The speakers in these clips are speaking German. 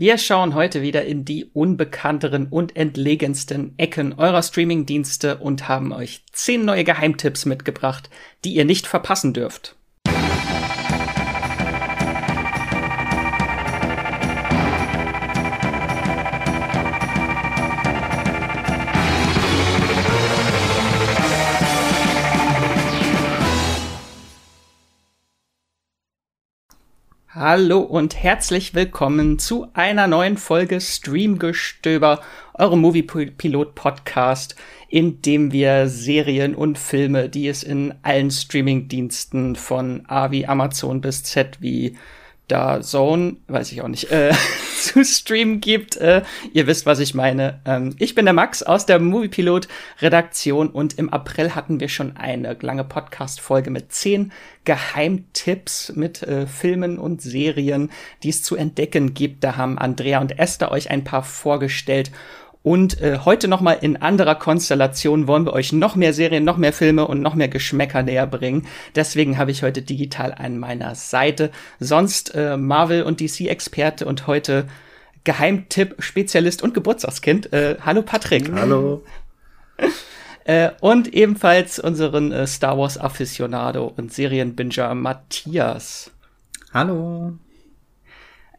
Wir schauen heute wieder in die unbekannteren und entlegensten Ecken eurer Streamingdienste und haben euch zehn neue Geheimtipps mitgebracht, die ihr nicht verpassen dürft. Hallo und herzlich willkommen zu einer neuen Folge Streamgestöber, eurem Movie-Pilot-Podcast, in dem wir Serien und Filme, die es in allen Streaming-Diensten von A wie Amazon bis Z wie da Zone, weiß ich auch nicht, äh, zu streamen gibt. Äh, ihr wisst, was ich meine. Ähm, ich bin der Max aus der Moviepilot Redaktion und im April hatten wir schon eine lange Podcast-Folge mit zehn Geheimtipps mit äh, Filmen und Serien, die es zu entdecken gibt. Da haben Andrea und Esther euch ein paar vorgestellt und äh, heute noch mal in anderer Konstellation wollen wir euch noch mehr Serien, noch mehr Filme und noch mehr Geschmäcker näher bringen. Deswegen habe ich heute digital an meiner Seite sonst äh, Marvel und DC-Experte und heute Geheimtipp-Spezialist und Geburtstagskind. Äh, hallo Patrick. Hallo. äh, und ebenfalls unseren äh, Star Wars Aficionado und Serienbinger Matthias. Hallo.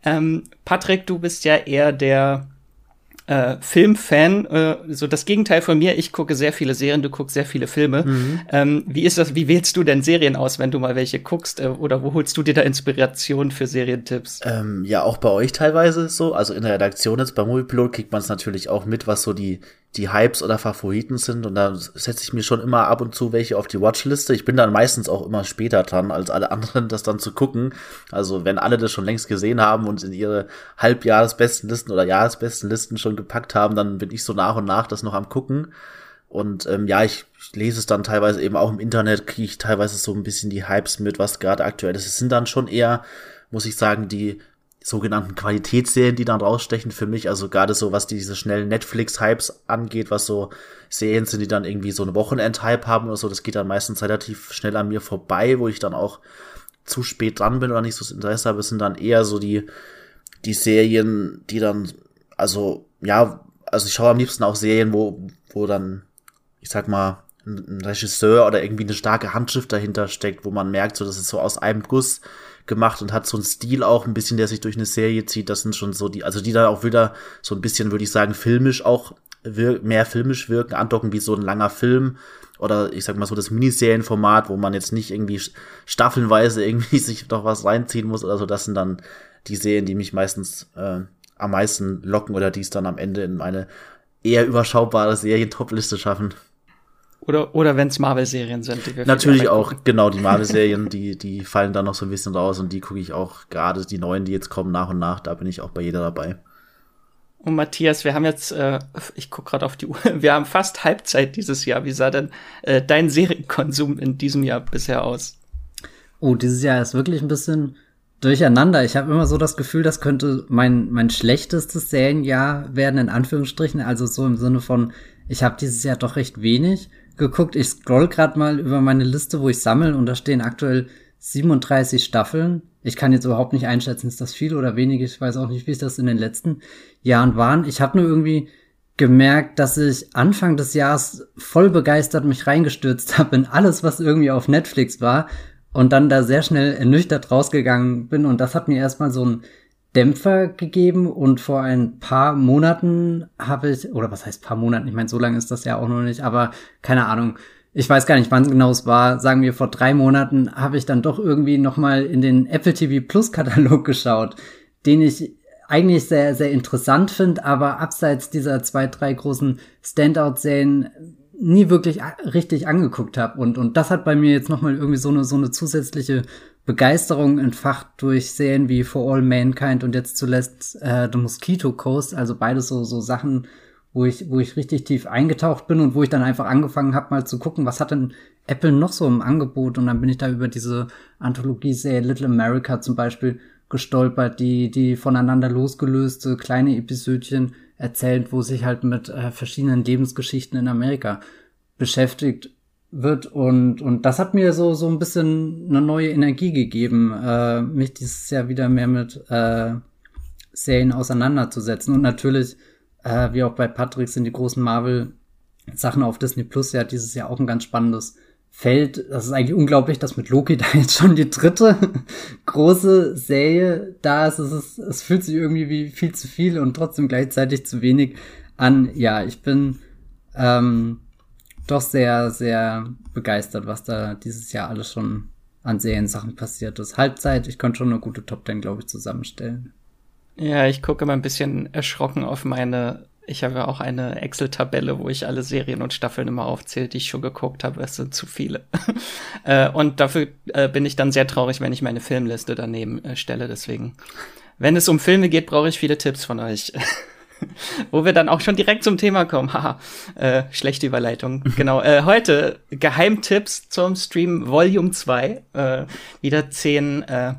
Ähm, Patrick, du bist ja eher der äh, Filmfan, äh, so das Gegenteil von mir. Ich gucke sehr viele Serien, du guckst sehr viele Filme. Mhm. Ähm, wie ist das? Wie wählst du denn Serien aus, wenn du mal welche guckst? Äh, oder wo holst du dir da Inspiration für Serientipps? Ähm, ja, auch bei euch teilweise so. Also in der Redaktion jetzt bei Moviepilot kriegt man es natürlich auch mit, was so die die Hypes oder Favoriten sind und da setze ich mir schon immer ab und zu welche auf die Watchliste. Ich bin dann meistens auch immer später dran, als alle anderen das dann zu gucken. Also wenn alle das schon längst gesehen haben und in ihre Halbjahresbesten Listen oder Jahresbesten Listen schon gepackt haben, dann bin ich so nach und nach das noch am gucken. Und ähm, ja, ich, ich lese es dann teilweise eben auch im Internet, kriege ich teilweise so ein bisschen die Hypes mit, was gerade aktuell ist. Es sind dann schon eher, muss ich sagen, die sogenannten Qualitätsserien, die dann rausstechen für mich. Also gerade so, was diese schnellen Netflix-Hypes angeht, was so Serien sind, die dann irgendwie so einen Wochenend-Hype haben oder so, das geht dann meistens relativ schnell an mir vorbei, wo ich dann auch zu spät dran bin oder nicht so das Interesse habe. Es sind dann eher so die, die Serien, die dann, also, ja, also ich schaue am liebsten auch Serien, wo, wo dann, ich sag mal, ein Regisseur oder irgendwie eine starke Handschrift dahinter steckt, wo man merkt, so, das ist so aus einem Guss gemacht und hat so einen Stil auch ein bisschen, der sich durch eine Serie zieht. Das sind schon so die, also die da auch wieder so ein bisschen, würde ich sagen, filmisch auch wir mehr filmisch wirken, andocken wie so ein langer Film oder ich sag mal so das Miniserienformat, wo man jetzt nicht irgendwie staffelnweise irgendwie sich noch was reinziehen muss oder so. Das sind dann die Serien, die mich meistens äh, am meisten locken oder die es dann am Ende in eine eher überschaubare Serien-Top-Liste schaffen. Oder, oder wenn es Marvel-Serien sind, die wir Natürlich auch, genau, die Marvel-Serien, die, die fallen dann noch so ein bisschen raus und die gucke ich auch gerade, die neuen, die jetzt kommen nach und nach, da bin ich auch bei jeder dabei. Und Matthias, wir haben jetzt, äh, ich gucke gerade auf die Uhr, wir haben fast Halbzeit dieses Jahr. Wie sah denn äh, dein Serienkonsum in diesem Jahr bisher aus? Oh, dieses Jahr ist wirklich ein bisschen durcheinander. Ich habe immer so das Gefühl, das könnte mein, mein schlechtestes Serienjahr werden, in Anführungsstrichen. Also so im Sinne von, ich habe dieses Jahr doch recht wenig geguckt. Ich scroll gerade mal über meine Liste, wo ich sammle und da stehen aktuell 37 Staffeln. Ich kann jetzt überhaupt nicht einschätzen, ist das viel oder wenig. Ich weiß auch nicht, wie es das in den letzten Jahren waren. Ich habe nur irgendwie gemerkt, dass ich Anfang des Jahres voll begeistert mich reingestürzt habe in alles, was irgendwie auf Netflix war und dann da sehr schnell ernüchtert rausgegangen bin. Und das hat mir erstmal so ein Dämpfer gegeben. Und vor ein paar Monaten habe ich, oder was heißt paar Monaten, ich meine, so lange ist das ja auch noch nicht, aber keine Ahnung, ich weiß gar nicht, wann genau es war, sagen wir vor drei Monaten, habe ich dann doch irgendwie nochmal in den Apple TV Plus Katalog geschaut, den ich eigentlich sehr, sehr interessant finde, aber abseits dieser zwei, drei großen Standout-Serien nie wirklich richtig angeguckt habe. Und, und das hat bei mir jetzt nochmal irgendwie so eine, so eine zusätzliche Begeisterung entfacht durch Serien wie For All Mankind und jetzt zuletzt äh, The Mosquito Coast, also beides so, so Sachen, wo ich, wo ich richtig tief eingetaucht bin und wo ich dann einfach angefangen habe, mal zu gucken, was hat denn Apple noch so im Angebot und dann bin ich da über diese Anthologie-Serie Little America zum Beispiel gestolpert, die, die voneinander losgelöste kleine Episödchen erzählt, wo sich halt mit äh, verschiedenen Lebensgeschichten in Amerika beschäftigt wird und und das hat mir so so ein bisschen eine neue Energie gegeben, äh, mich dieses Jahr wieder mehr mit äh, Serien auseinanderzusetzen. Und natürlich, äh, wie auch bei Patrick, sind die großen Marvel-Sachen auf Disney Plus ja dieses Jahr auch ein ganz spannendes Feld. Das ist eigentlich unglaublich, dass mit Loki da jetzt schon die dritte große Serie da ist. Es, ist. es fühlt sich irgendwie wie viel zu viel und trotzdem gleichzeitig zu wenig an. Ja, ich bin ähm, doch sehr, sehr begeistert, was da dieses Jahr alles schon an Seriensachen passiert ist. Halbzeit, ich konnte schon eine gute Top Ten, glaube ich, zusammenstellen. Ja, ich gucke immer ein bisschen erschrocken auf meine. Ich habe ja auch eine Excel-Tabelle, wo ich alle Serien und Staffeln immer aufzähle, die ich schon geguckt habe. Es sind zu viele. Äh, und dafür äh, bin ich dann sehr traurig, wenn ich meine Filmliste daneben äh, stelle. Deswegen, wenn es um Filme geht, brauche ich viele Tipps von euch. Wo wir dann auch schon direkt zum Thema kommen. Haha, äh, schlechte Überleitung. genau. Äh, heute Geheimtipps zum Stream Volume 2. Äh, wieder zehn äh,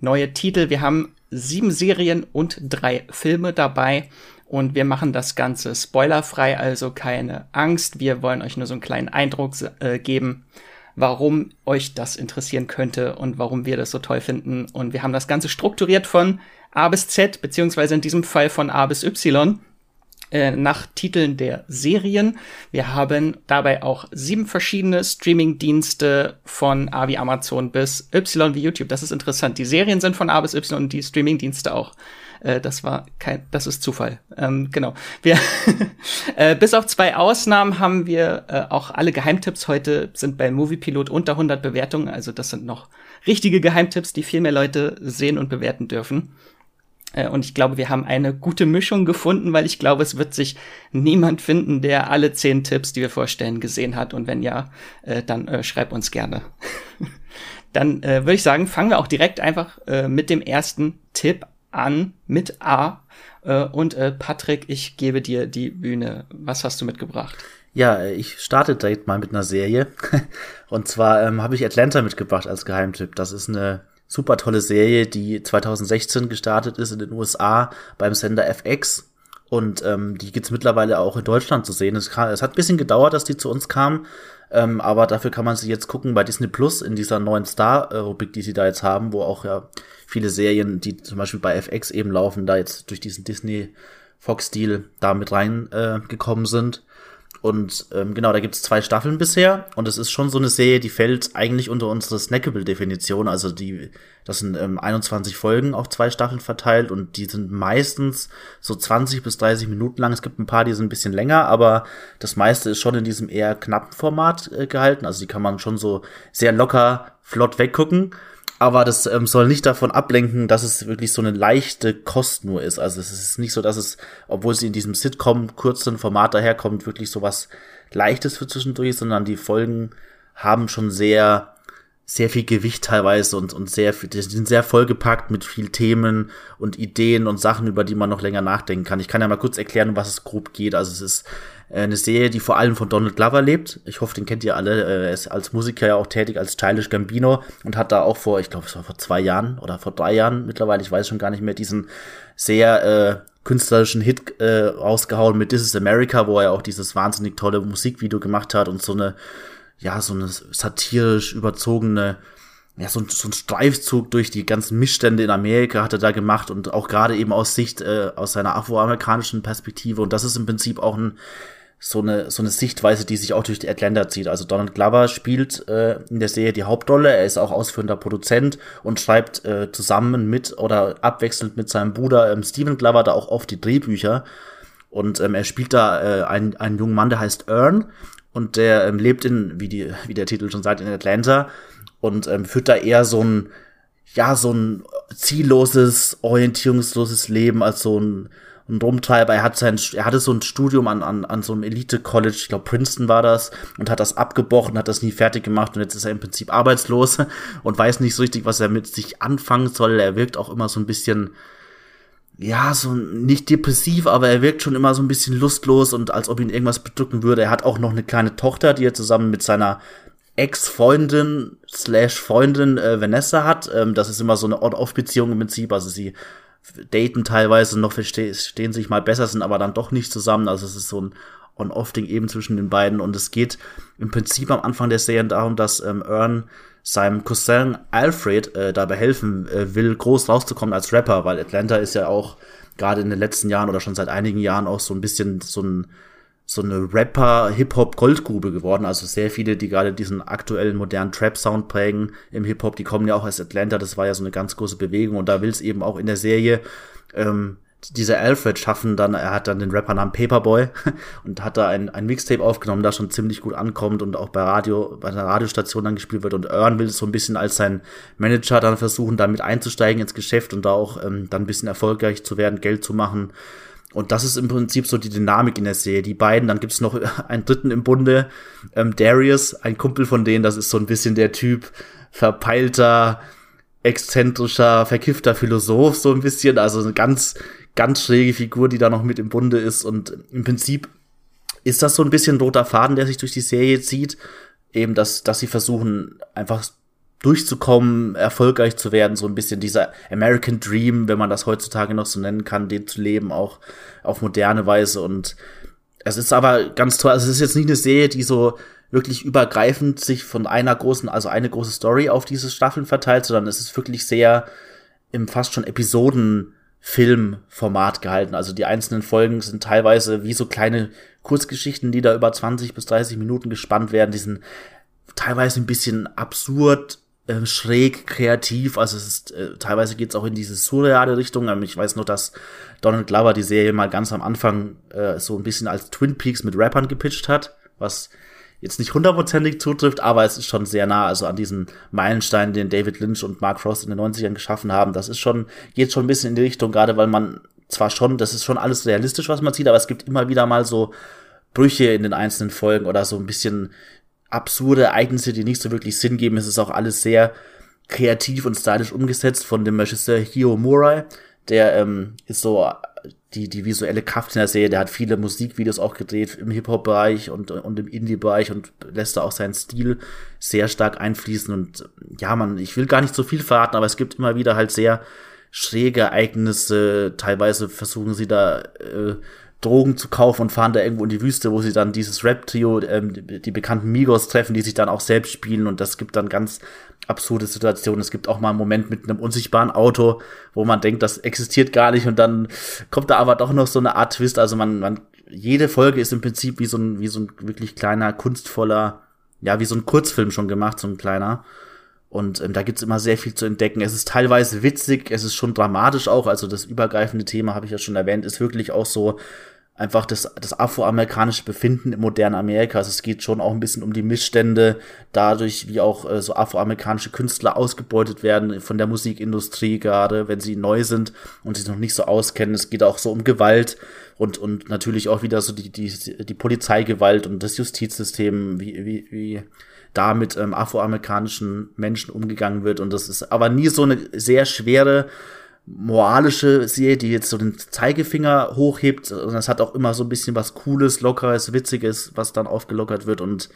neue Titel. Wir haben sieben Serien und drei Filme dabei. Und wir machen das Ganze spoilerfrei, also keine Angst. Wir wollen euch nur so einen kleinen Eindruck äh, geben, warum euch das interessieren könnte und warum wir das so toll finden. Und wir haben das Ganze strukturiert von A bis Z, beziehungsweise in diesem Fall von A bis Y äh, nach Titeln der Serien. Wir haben dabei auch sieben verschiedene Streaming-Dienste von A wie Amazon bis Y wie YouTube. Das ist interessant. Die Serien sind von A bis Y und die Streaming-Dienste auch. Äh, das war kein, das ist Zufall. Ähm, genau. Wir, äh, bis auf zwei Ausnahmen haben wir äh, auch alle Geheimtipps heute sind bei Moviepilot unter 100 Bewertungen. Also das sind noch richtige Geheimtipps, die viel mehr Leute sehen und bewerten dürfen. Äh, und ich glaube, wir haben eine gute Mischung gefunden, weil ich glaube, es wird sich niemand finden, der alle zehn Tipps, die wir vorstellen, gesehen hat. Und wenn ja, äh, dann schreib uns gerne. dann würde ich sagen, fangen wir auch direkt einfach mit dem ersten Tipp an, mit A. Äh, und äh, Patrick, ich gebe dir die Bühne. Was hast du mitgebracht? Ja, ich starte direkt mal mit einer Serie. Und zwar ähm, habe ich Atlanta mitgebracht als Geheimtipp. Das ist eine super tolle Serie, die 2016 gestartet ist in den USA beim Sender FX. Und ähm, die gibt's mittlerweile auch in Deutschland zu sehen. Es, kam, es hat ein bisschen gedauert, dass die zu uns kam, ähm, aber dafür kann man sie jetzt gucken bei Disney Plus in dieser neuen Star-Rubrik, die sie da jetzt haben, wo auch ja viele Serien, die zum Beispiel bei FX eben laufen, da jetzt durch diesen Disney Fox-Stil da mit reingekommen äh, sind. Und ähm, genau, da gibt's zwei Staffeln bisher und es ist schon so eine Serie, die fällt eigentlich unter unsere Snackable-Definition. Also die, das sind ähm, 21 Folgen auf zwei Staffeln verteilt und die sind meistens so 20 bis 30 Minuten lang. Es gibt ein paar, die sind ein bisschen länger, aber das meiste ist schon in diesem eher knappen Format äh, gehalten. Also die kann man schon so sehr locker, flott weggucken aber das ähm, soll nicht davon ablenken, dass es wirklich so eine leichte Kost nur ist. Also es ist nicht so, dass es, obwohl sie in diesem Sitcom kurzen Format daherkommt, wirklich so was Leichtes für zwischendurch, sondern die Folgen haben schon sehr, sehr viel Gewicht teilweise und, und sehr, die sind sehr vollgepackt mit viel Themen und Ideen und Sachen, über die man noch länger nachdenken kann. Ich kann ja mal kurz erklären, um was es grob geht. Also es ist eine Serie, die vor allem von Donald Glover lebt. Ich hoffe, den kennt ihr alle. Äh, er ist als Musiker ja auch tätig als Stylish Gambino und hat da auch vor, ich glaube, es war vor zwei Jahren oder vor drei Jahren mittlerweile, ich weiß schon gar nicht mehr, diesen sehr äh, künstlerischen Hit äh, rausgehauen mit This is America, wo er auch dieses wahnsinnig tolle Musikvideo gemacht hat und so eine, ja, so eine satirisch überzogene ja, so ein, so ein Streifzug durch die ganzen Missstände in Amerika hat er da gemacht und auch gerade eben aus Sicht, äh, aus seiner afroamerikanischen Perspektive. Und das ist im Prinzip auch ein, so eine, so eine Sichtweise, die sich auch durch die Atlanta zieht. Also Donald Glover spielt äh, in der Serie die Hauptrolle. Er ist auch ausführender Produzent und schreibt äh, zusammen mit oder abwechselnd mit seinem Bruder ähm, Steven Glover da auch oft die Drehbücher. Und ähm, er spielt da äh, einen, einen jungen Mann, der heißt Earn und der ähm, lebt in, wie, die, wie der Titel schon sagt, in Atlanta und ähm, führt da eher so ein, ja, so ein zielloses, orientierungsloses Leben als so ein ein Rumtreiber. Er hat sein, er hatte so ein Studium an, an, an so einem Elite-College, ich glaube Princeton war das, und hat das abgebrochen, hat das nie fertig gemacht und jetzt ist er im Prinzip arbeitslos und weiß nicht so richtig, was er mit sich anfangen soll. Er wirkt auch immer so ein bisschen, ja, so nicht depressiv, aber er wirkt schon immer so ein bisschen lustlos und als ob ihn irgendwas bedrücken würde. Er hat auch noch eine kleine Tochter, die er zusammen mit seiner Ex-Freundin slash Freundin äh, Vanessa hat. Ähm, das ist immer so eine On-Off-Beziehung im Prinzip. Also sie daten teilweise noch, verstehen sich mal besser, sind aber dann doch nicht zusammen. Also es ist so ein On-Off-Ding eben zwischen den beiden. Und es geht im Prinzip am Anfang der Serie darum, dass ähm, Earn seinem Cousin Alfred äh, dabei helfen äh, will, groß rauszukommen als Rapper, weil Atlanta ist ja auch gerade in den letzten Jahren oder schon seit einigen Jahren auch so ein bisschen so ein so eine Rapper-Hip-Hop-Goldgrube geworden. Also sehr viele, die gerade diesen aktuellen modernen Trap-Sound prägen im Hip-Hop, die kommen ja auch aus Atlanta. Das war ja so eine ganz große Bewegung und da will es eben auch in der Serie ähm, dieser Alfred schaffen dann, er hat dann den Rappernamen Paperboy und hat da ein, ein Mixtape aufgenommen, das schon ziemlich gut ankommt und auch bei Radio, bei der Radiostation dann gespielt wird und Earn will so ein bisschen als sein Manager dann versuchen, damit einzusteigen ins Geschäft und da auch ähm, dann ein bisschen erfolgreich zu werden, Geld zu machen. Und das ist im Prinzip so die Dynamik in der Serie. Die beiden, dann gibt's noch einen dritten im Bunde, ähm, Darius, ein Kumpel von denen, das ist so ein bisschen der Typ verpeilter, exzentrischer, verkiffter Philosoph, so ein bisschen, also eine ganz, ganz schräge Figur, die da noch mit im Bunde ist. Und im Prinzip ist das so ein bisschen roter Faden, der sich durch die Serie zieht. Eben, dass, dass sie versuchen, einfach durchzukommen, erfolgreich zu werden, so ein bisschen dieser American Dream, wenn man das heutzutage noch so nennen kann, den zu leben, auch auf moderne Weise. Und es ist aber ganz toll, also es ist jetzt nicht eine Serie, die so wirklich übergreifend sich von einer großen, also eine große Story auf diese Staffeln verteilt, sondern es ist wirklich sehr im fast schon Episoden Filmformat gehalten. Also die einzelnen Folgen sind teilweise wie so kleine Kurzgeschichten, die da über 20 bis 30 Minuten gespannt werden. Die sind teilweise ein bisschen absurd, äh, schräg, kreativ. Also es ist, äh, teilweise geht es auch in diese surreale Richtung. Ähm, ich weiß nur, dass Donald Glover die Serie mal ganz am Anfang äh, so ein bisschen als Twin Peaks mit Rappern gepitcht hat, was jetzt nicht hundertprozentig zutrifft, aber es ist schon sehr nah, also an diesen Meilenstein, den David Lynch und Mark Frost in den 90ern geschaffen haben. Das ist schon, geht schon ein bisschen in die Richtung, gerade weil man zwar schon, das ist schon alles realistisch, was man sieht, aber es gibt immer wieder mal so Brüche in den einzelnen Folgen oder so ein bisschen absurde Ereignisse, die nicht so wirklich Sinn geben. Es ist auch alles sehr kreativ und stylisch umgesetzt von dem Regisseur Hio Murai. Der ähm, ist so die, die visuelle Kraft in der Serie. Der hat viele Musikvideos auch gedreht im Hip-Hop-Bereich und, und im Indie-Bereich und lässt da auch seinen Stil sehr stark einfließen. Und ja, man, ich will gar nicht so viel verraten, aber es gibt immer wieder halt sehr schräge Ereignisse. Teilweise versuchen sie da äh, Drogen zu kaufen und fahren da irgendwo in die Wüste, wo sie dann dieses Rap-Trio, ähm, die, bekannten Migos treffen, die sich dann auch selbst spielen und das gibt dann ganz absurde Situationen. Es gibt auch mal einen Moment mit einem unsichtbaren Auto, wo man denkt, das existiert gar nicht und dann kommt da aber doch noch so eine Art Twist. Also man, man, jede Folge ist im Prinzip wie so ein, wie so ein wirklich kleiner, kunstvoller, ja, wie so ein Kurzfilm schon gemacht, so ein kleiner. Und ähm, da gibt's immer sehr viel zu entdecken. Es ist teilweise witzig, es ist schon dramatisch auch. Also das übergreifende Thema, habe ich ja schon erwähnt, ist wirklich auch so einfach das, das afroamerikanische Befinden im modernen Amerika. Also es geht schon auch ein bisschen um die Missstände, dadurch, wie auch äh, so afroamerikanische Künstler ausgebeutet werden von der Musikindustrie, gerade wenn sie neu sind und sich noch nicht so auskennen. Es geht auch so um Gewalt und, und natürlich auch wieder so die, die, die Polizeigewalt und das Justizsystem, wie, wie, wie da mit ähm, afroamerikanischen Menschen umgegangen wird. Und das ist aber nie so eine sehr schwere moralische Serie, die jetzt so den Zeigefinger hochhebt. Und es hat auch immer so ein bisschen was Cooles, Lockeres, Witziges, was dann aufgelockert wird. Und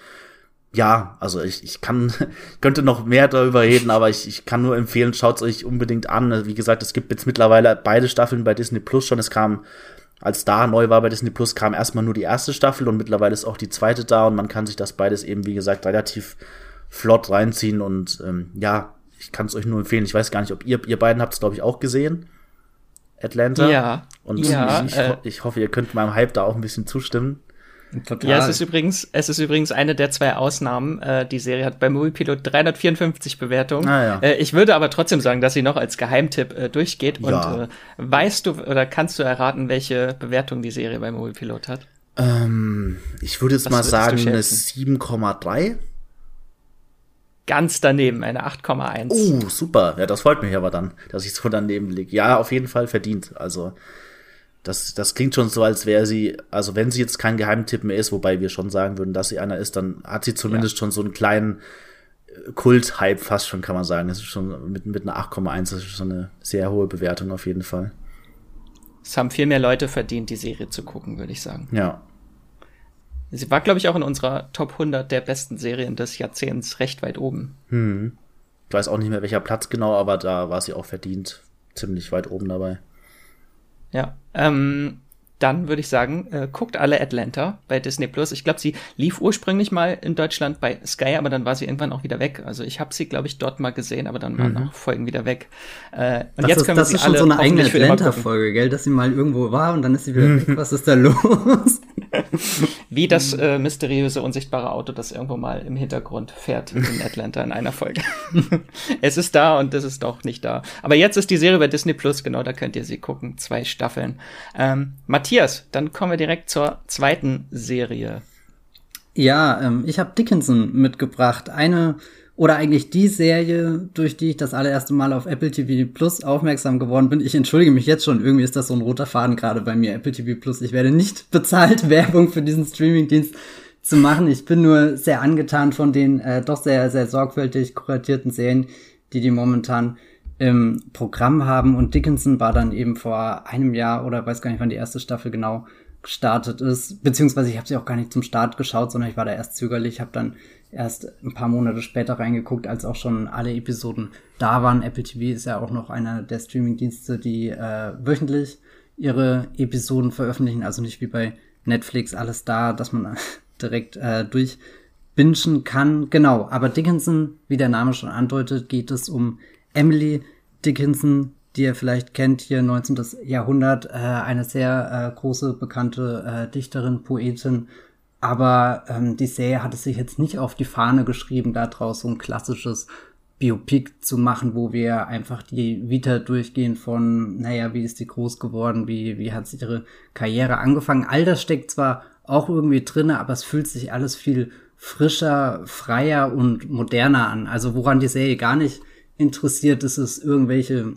ja, also ich, ich kann, könnte noch mehr darüber reden, aber ich, ich kann nur empfehlen, schaut es euch unbedingt an. Wie gesagt, es gibt jetzt mittlerweile beide Staffeln bei Disney Plus schon. Es kam, als da neu war bei Disney Plus, kam erstmal nur die erste Staffel und mittlerweile ist auch die zweite da und man kann sich das beides eben, wie gesagt, relativ flott reinziehen und ähm, ja, ich kann es euch nur empfehlen. Ich weiß gar nicht, ob ihr, ihr beiden habt es, glaube ich, auch gesehen. Atlanta. Ja. Und ja, ich, ich, äh, ich, hoffe, ihr könnt meinem Hype da auch ein bisschen zustimmen. Total. Ja, es ist übrigens, es ist übrigens eine der zwei Ausnahmen. Äh, die Serie hat bei Moviepilot 354 Bewertungen. Ah, ja. äh, ich würde aber trotzdem sagen, dass sie noch als Geheimtipp äh, durchgeht. Ja. Und äh, weißt du oder kannst du erraten, welche Bewertung die Serie bei Moviepilot hat? Ähm, ich würde jetzt Was mal sagen, eine schätzen? 7,3. Ganz daneben, eine 8,1. Oh, super. Ja, das freut mich aber dann, dass ich so daneben liege. Ja, auf jeden Fall verdient. Also, das, das klingt schon so, als wäre sie, also wenn sie jetzt kein Geheimtipp mehr ist, wobei wir schon sagen würden, dass sie einer ist, dann hat sie zumindest schon so einen kleinen äh, Kult-Hype fast schon, kann man sagen. Das ist schon mit, mit einer 8,1, das ist schon eine sehr hohe Bewertung auf jeden Fall. Es haben viel mehr Leute verdient, die Serie zu gucken, würde ich sagen. Ja. Sie war, glaube ich, auch in unserer Top 100 der besten Serien des Jahrzehnts recht weit oben. Hm. Ich weiß auch nicht mehr, welcher Platz genau, aber da war sie auch verdient ziemlich weit oben dabei. Ja. Ähm, dann würde ich sagen, äh, guckt alle Atlanta bei Disney Plus. Ich glaube, sie lief ursprünglich mal in Deutschland bei Sky, aber dann war sie irgendwann auch wieder weg. Also ich habe sie, glaube ich, dort mal gesehen, aber dann waren mhm. auch Folgen wieder weg. Äh, und das jetzt können ist, wir das sie ist schon so eine eigene Atlanta-Folge, gell? Dass sie mal irgendwo war und dann ist sie wieder weg. Was ist da los? Wie das äh, mysteriöse, unsichtbare Auto, das irgendwo mal im Hintergrund fährt in Atlanta in einer Folge. es ist da und es ist doch nicht da. Aber jetzt ist die Serie bei Disney Plus, genau, da könnt ihr sie gucken. Zwei Staffeln. Ähm, Matthias, dann kommen wir direkt zur zweiten Serie. Ja, ähm, ich habe Dickinson mitgebracht. Eine oder eigentlich die Serie, durch die ich das allererste Mal auf Apple TV Plus aufmerksam geworden bin. Ich entschuldige mich jetzt schon, irgendwie ist das so ein roter Faden gerade bei mir, Apple TV Plus. Ich werde nicht bezahlt, Werbung für diesen Streamingdienst zu machen. Ich bin nur sehr angetan von den äh, doch sehr, sehr sorgfältig kuratierten Serien, die die momentan im Programm haben. Und Dickinson war dann eben vor einem Jahr oder weiß gar nicht, wann die erste Staffel genau gestartet ist. Beziehungsweise ich habe sie auch gar nicht zum Start geschaut, sondern ich war da erst zögerlich, habe dann erst ein paar Monate später reingeguckt, als auch schon alle Episoden da waren. Apple TV ist ja auch noch einer der Streaming-Dienste, die äh, wöchentlich ihre Episoden veröffentlichen, also nicht wie bei Netflix alles da, dass man direkt äh, durchbingen kann. Genau, aber Dickinson, wie der Name schon andeutet, geht es um Emily Dickinson, die ihr vielleicht kennt, hier 19. Jahrhundert, äh, eine sehr äh, große, bekannte äh, Dichterin, Poetin aber ähm, die Serie hat es sich jetzt nicht auf die Fahne geschrieben, daraus so ein klassisches Biopic zu machen, wo wir einfach die Vita durchgehen von, naja, wie ist die groß geworden, wie, wie hat sie ihre Karriere angefangen. All das steckt zwar auch irgendwie drinne, aber es fühlt sich alles viel frischer, freier und moderner an. Also woran die Serie gar nicht interessiert, ist es irgendwelche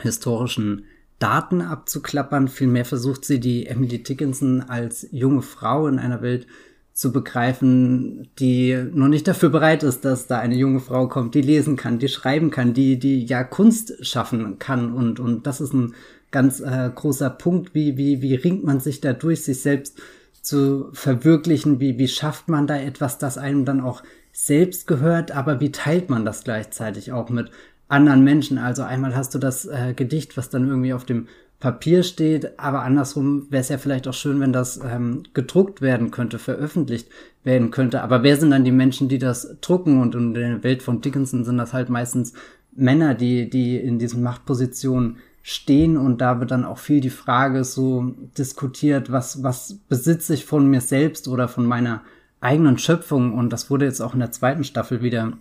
historischen Daten abzuklappern. Vielmehr versucht sie, die Emily Dickinson als junge Frau in einer Welt zu begreifen, die noch nicht dafür bereit ist, dass da eine junge Frau kommt, die lesen kann, die schreiben kann, die, die ja Kunst schaffen kann. Und, und das ist ein ganz äh, großer Punkt. Wie, wie, wie ringt man sich da durch, sich selbst zu verwirklichen? Wie, wie schafft man da etwas, das einem dann auch selbst gehört, aber wie teilt man das gleichzeitig auch mit anderen Menschen. Also einmal hast du das äh, Gedicht, was dann irgendwie auf dem Papier steht, aber andersrum wäre es ja vielleicht auch schön, wenn das ähm, gedruckt werden könnte, veröffentlicht werden könnte. Aber wer sind dann die Menschen, die das drucken? Und in der Welt von Dickinson sind das halt meistens Männer, die, die in diesen Machtpositionen stehen und da wird dann auch viel die Frage so diskutiert, was, was besitze ich von mir selbst oder von meiner eigenen Schöpfung und das wurde jetzt auch in der zweiten Staffel wieder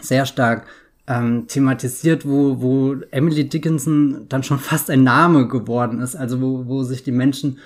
sehr stark ähm, thematisiert, wo, wo Emily Dickinson dann schon fast ein Name geworden ist, also wo, wo sich die Menschen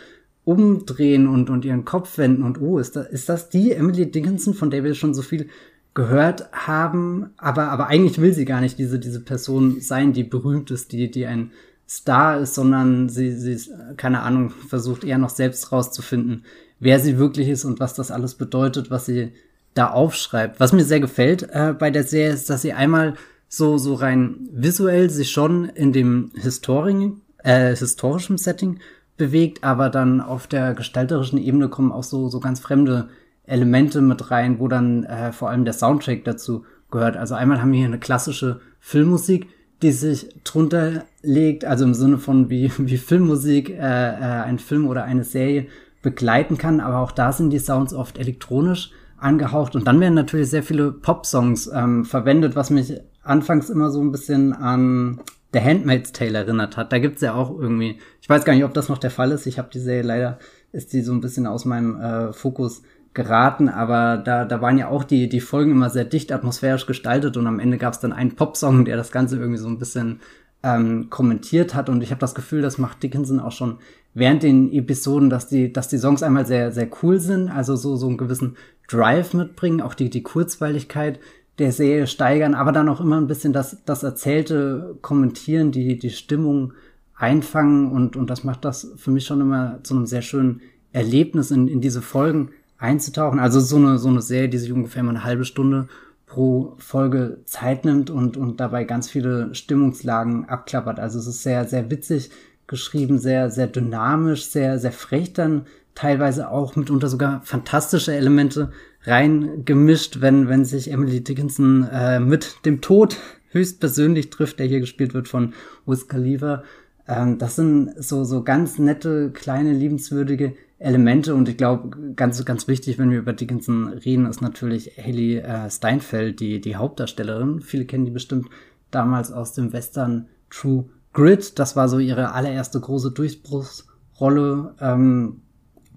umdrehen und, und ihren Kopf wenden. Und oh, ist das, ist das die Emily Dickinson, von der wir schon so viel gehört haben, aber, aber eigentlich will sie gar nicht diese, diese Person sein, die berühmt ist, die, die ein Star ist, sondern sie, sie ist, keine Ahnung, versucht eher noch selbst rauszufinden, wer sie wirklich ist und was das alles bedeutet, was sie da aufschreibt. Was mir sehr gefällt äh, bei der Serie ist, dass sie einmal so, so rein visuell sich schon in dem historischen, äh, historischen Setting bewegt, aber dann auf der gestalterischen Ebene kommen auch so, so ganz fremde Elemente mit rein, wo dann äh, vor allem der Soundtrack dazu gehört. Also einmal haben wir hier eine klassische Filmmusik, die sich drunter legt, also im Sinne von wie, wie Filmmusik äh, äh, ein Film oder eine Serie begleiten kann, aber auch da sind die Sounds oft elektronisch angehaucht. Und dann werden natürlich sehr viele Pop-Songs ähm, verwendet, was mich anfangs immer so ein bisschen an The Handmaid's Tale erinnert hat. Da gibt's ja auch irgendwie, ich weiß gar nicht, ob das noch der Fall ist. Ich habe die Serie leider, ist die so ein bisschen aus meinem äh, Fokus geraten, aber da, da waren ja auch die, die Folgen immer sehr dicht atmosphärisch gestaltet und am Ende gab's dann einen Popsong, der das Ganze irgendwie so ein bisschen ähm, kommentiert hat und ich habe das Gefühl, das macht Dickinson auch schon während den Episoden, dass die, dass die Songs einmal sehr, sehr cool sind, also so, so einen gewissen Drive mitbringen, auch die, die Kurzweiligkeit der Serie steigern, aber dann auch immer ein bisschen das, das Erzählte kommentieren, die, die Stimmung einfangen und, und das macht das für mich schon immer zu einem sehr schönen Erlebnis in, in diese Folgen einzutauchen. Also so eine, so eine Serie, die sich ungefähr mal eine halbe Stunde pro Folge Zeit nimmt und, und dabei ganz viele Stimmungslagen abklappert. Also es ist sehr, sehr witzig geschrieben, sehr, sehr dynamisch, sehr, sehr frech dann teilweise auch mitunter sogar fantastische Elemente reingemischt, wenn, wenn sich Emily Dickinson äh, mit dem Tod höchstpersönlich trifft, der hier gespielt wird von Wiz Khalifa. Ähm, das sind so, so ganz nette, kleine, liebenswürdige Elemente und ich glaube, ganz, ganz wichtig, wenn wir über Dickinson reden, ist natürlich Haley äh, Steinfeld, die, die Hauptdarstellerin. Viele kennen die bestimmt damals aus dem Western True Grit. Das war so ihre allererste große Durchbruchsrolle, ähm,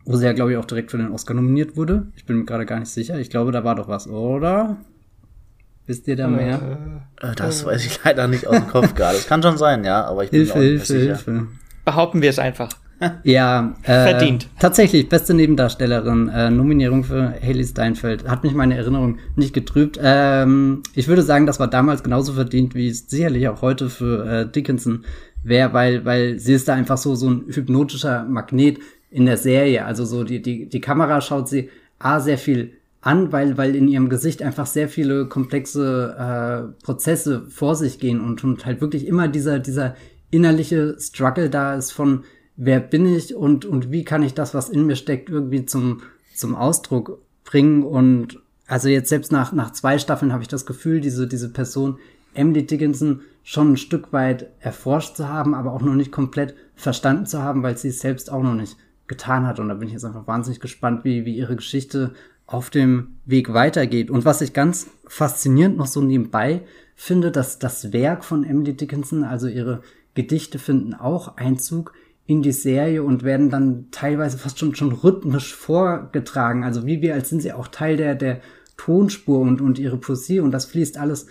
wo sie ja, glaube ich, auch direkt für den Oscar nominiert wurde. Ich bin mir gerade gar nicht sicher. Ich glaube, da war doch was, oder? Wisst ihr da mehr? Äh, das weiß ich leider nicht aus dem Kopf gerade. Das kann schon sein, ja, aber ich bin Hilfe, mir auch nicht Hilfe, sicher. Hilfe. Behaupten wir es einfach. Ja, äh, Verdient. Tatsächlich, beste Nebendarstellerin, äh, Nominierung für Haley Steinfeld. Hat mich meine Erinnerung nicht getrübt. Ähm, ich würde sagen, das war damals genauso verdient, wie es sicherlich auch heute für äh, Dickinson wäre, weil, weil sie ist da einfach so, so ein hypnotischer Magnet in der Serie. Also so die, die, die Kamera schaut sie A sehr viel an, weil, weil in ihrem Gesicht einfach sehr viele komplexe äh, Prozesse vor sich gehen und, und halt wirklich immer dieser, dieser innerliche Struggle da ist von wer bin ich und, und wie kann ich das, was in mir steckt, irgendwie zum, zum Ausdruck bringen. Und also jetzt selbst nach, nach zwei Staffeln habe ich das Gefühl, diese, diese Person, Emily Dickinson, schon ein Stück weit erforscht zu haben, aber auch noch nicht komplett verstanden zu haben, weil sie es selbst auch noch nicht getan hat. Und da bin ich jetzt einfach wahnsinnig gespannt, wie, wie ihre Geschichte auf dem Weg weitergeht. Und was ich ganz faszinierend noch so nebenbei finde, dass das Werk von Emily Dickinson, also ihre Gedichte finden auch Einzug in die Serie und werden dann teilweise fast schon, schon rhythmisch vorgetragen. Also wie wir, als sind sie auch Teil der, der Tonspur und, und ihre Poesie und das fließt alles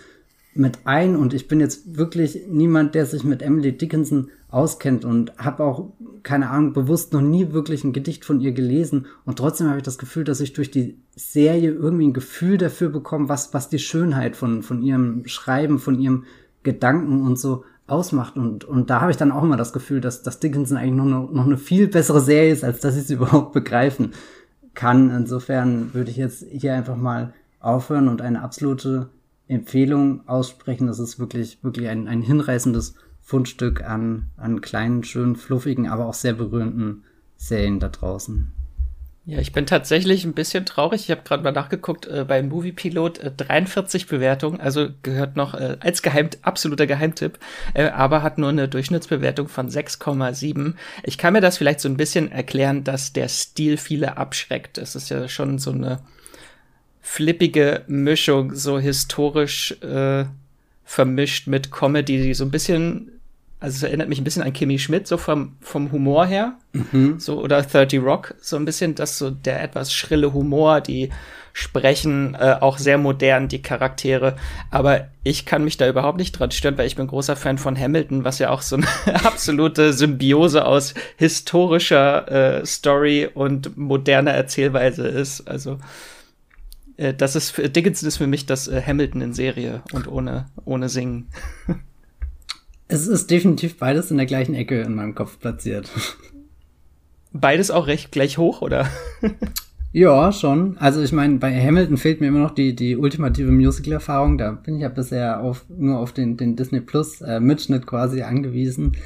mit ein und ich bin jetzt wirklich niemand, der sich mit Emily Dickinson auskennt und habe auch, keine Ahnung, bewusst noch nie wirklich ein Gedicht von ihr gelesen und trotzdem habe ich das Gefühl, dass ich durch die Serie irgendwie ein Gefühl dafür bekomme, was, was die Schönheit von, von ihrem Schreiben, von ihrem Gedanken und so ausmacht. Und, und da habe ich dann auch immer das Gefühl, dass, dass Dickinson eigentlich noch eine, noch eine viel bessere Serie ist, als dass ich sie überhaupt begreifen kann. Insofern würde ich jetzt hier einfach mal aufhören und eine absolute Empfehlung aussprechen. Das ist wirklich, wirklich ein, ein hinreißendes Fundstück an, an kleinen, schönen, fluffigen, aber auch sehr berührenden Serien da draußen. Ja, ich bin tatsächlich ein bisschen traurig. Ich habe gerade mal nachgeguckt, äh, beim Movie Pilot äh, 43 Bewertungen, also gehört noch äh, als Geheim absoluter Geheimtipp, äh, aber hat nur eine Durchschnittsbewertung von 6,7. Ich kann mir das vielleicht so ein bisschen erklären, dass der Stil viele abschreckt. Es ist ja schon so eine flippige Mischung, so historisch äh, vermischt mit Comedy, die so ein bisschen also es erinnert mich ein bisschen an Kimmy Schmidt, so vom, vom Humor her. Mhm. So, oder 30 Rock, so ein bisschen, dass so der etwas schrille Humor, die sprechen äh, auch sehr modern, die Charaktere. Aber ich kann mich da überhaupt nicht dran stören, weil ich bin großer Fan von Hamilton, was ja auch so eine absolute Symbiose aus historischer äh, Story und moderner Erzählweise ist. Also äh, das ist Dickinson ist für mich das äh, Hamilton in Serie und ohne ohne Singen. Es ist definitiv beides in der gleichen Ecke in meinem Kopf platziert. Beides auch recht gleich hoch, oder? ja, schon. Also ich meine, bei Hamilton fehlt mir immer noch die, die ultimative Musical-Erfahrung. Da bin ich ja bisher auf, nur auf den, den Disney Plus äh, quasi angewiesen.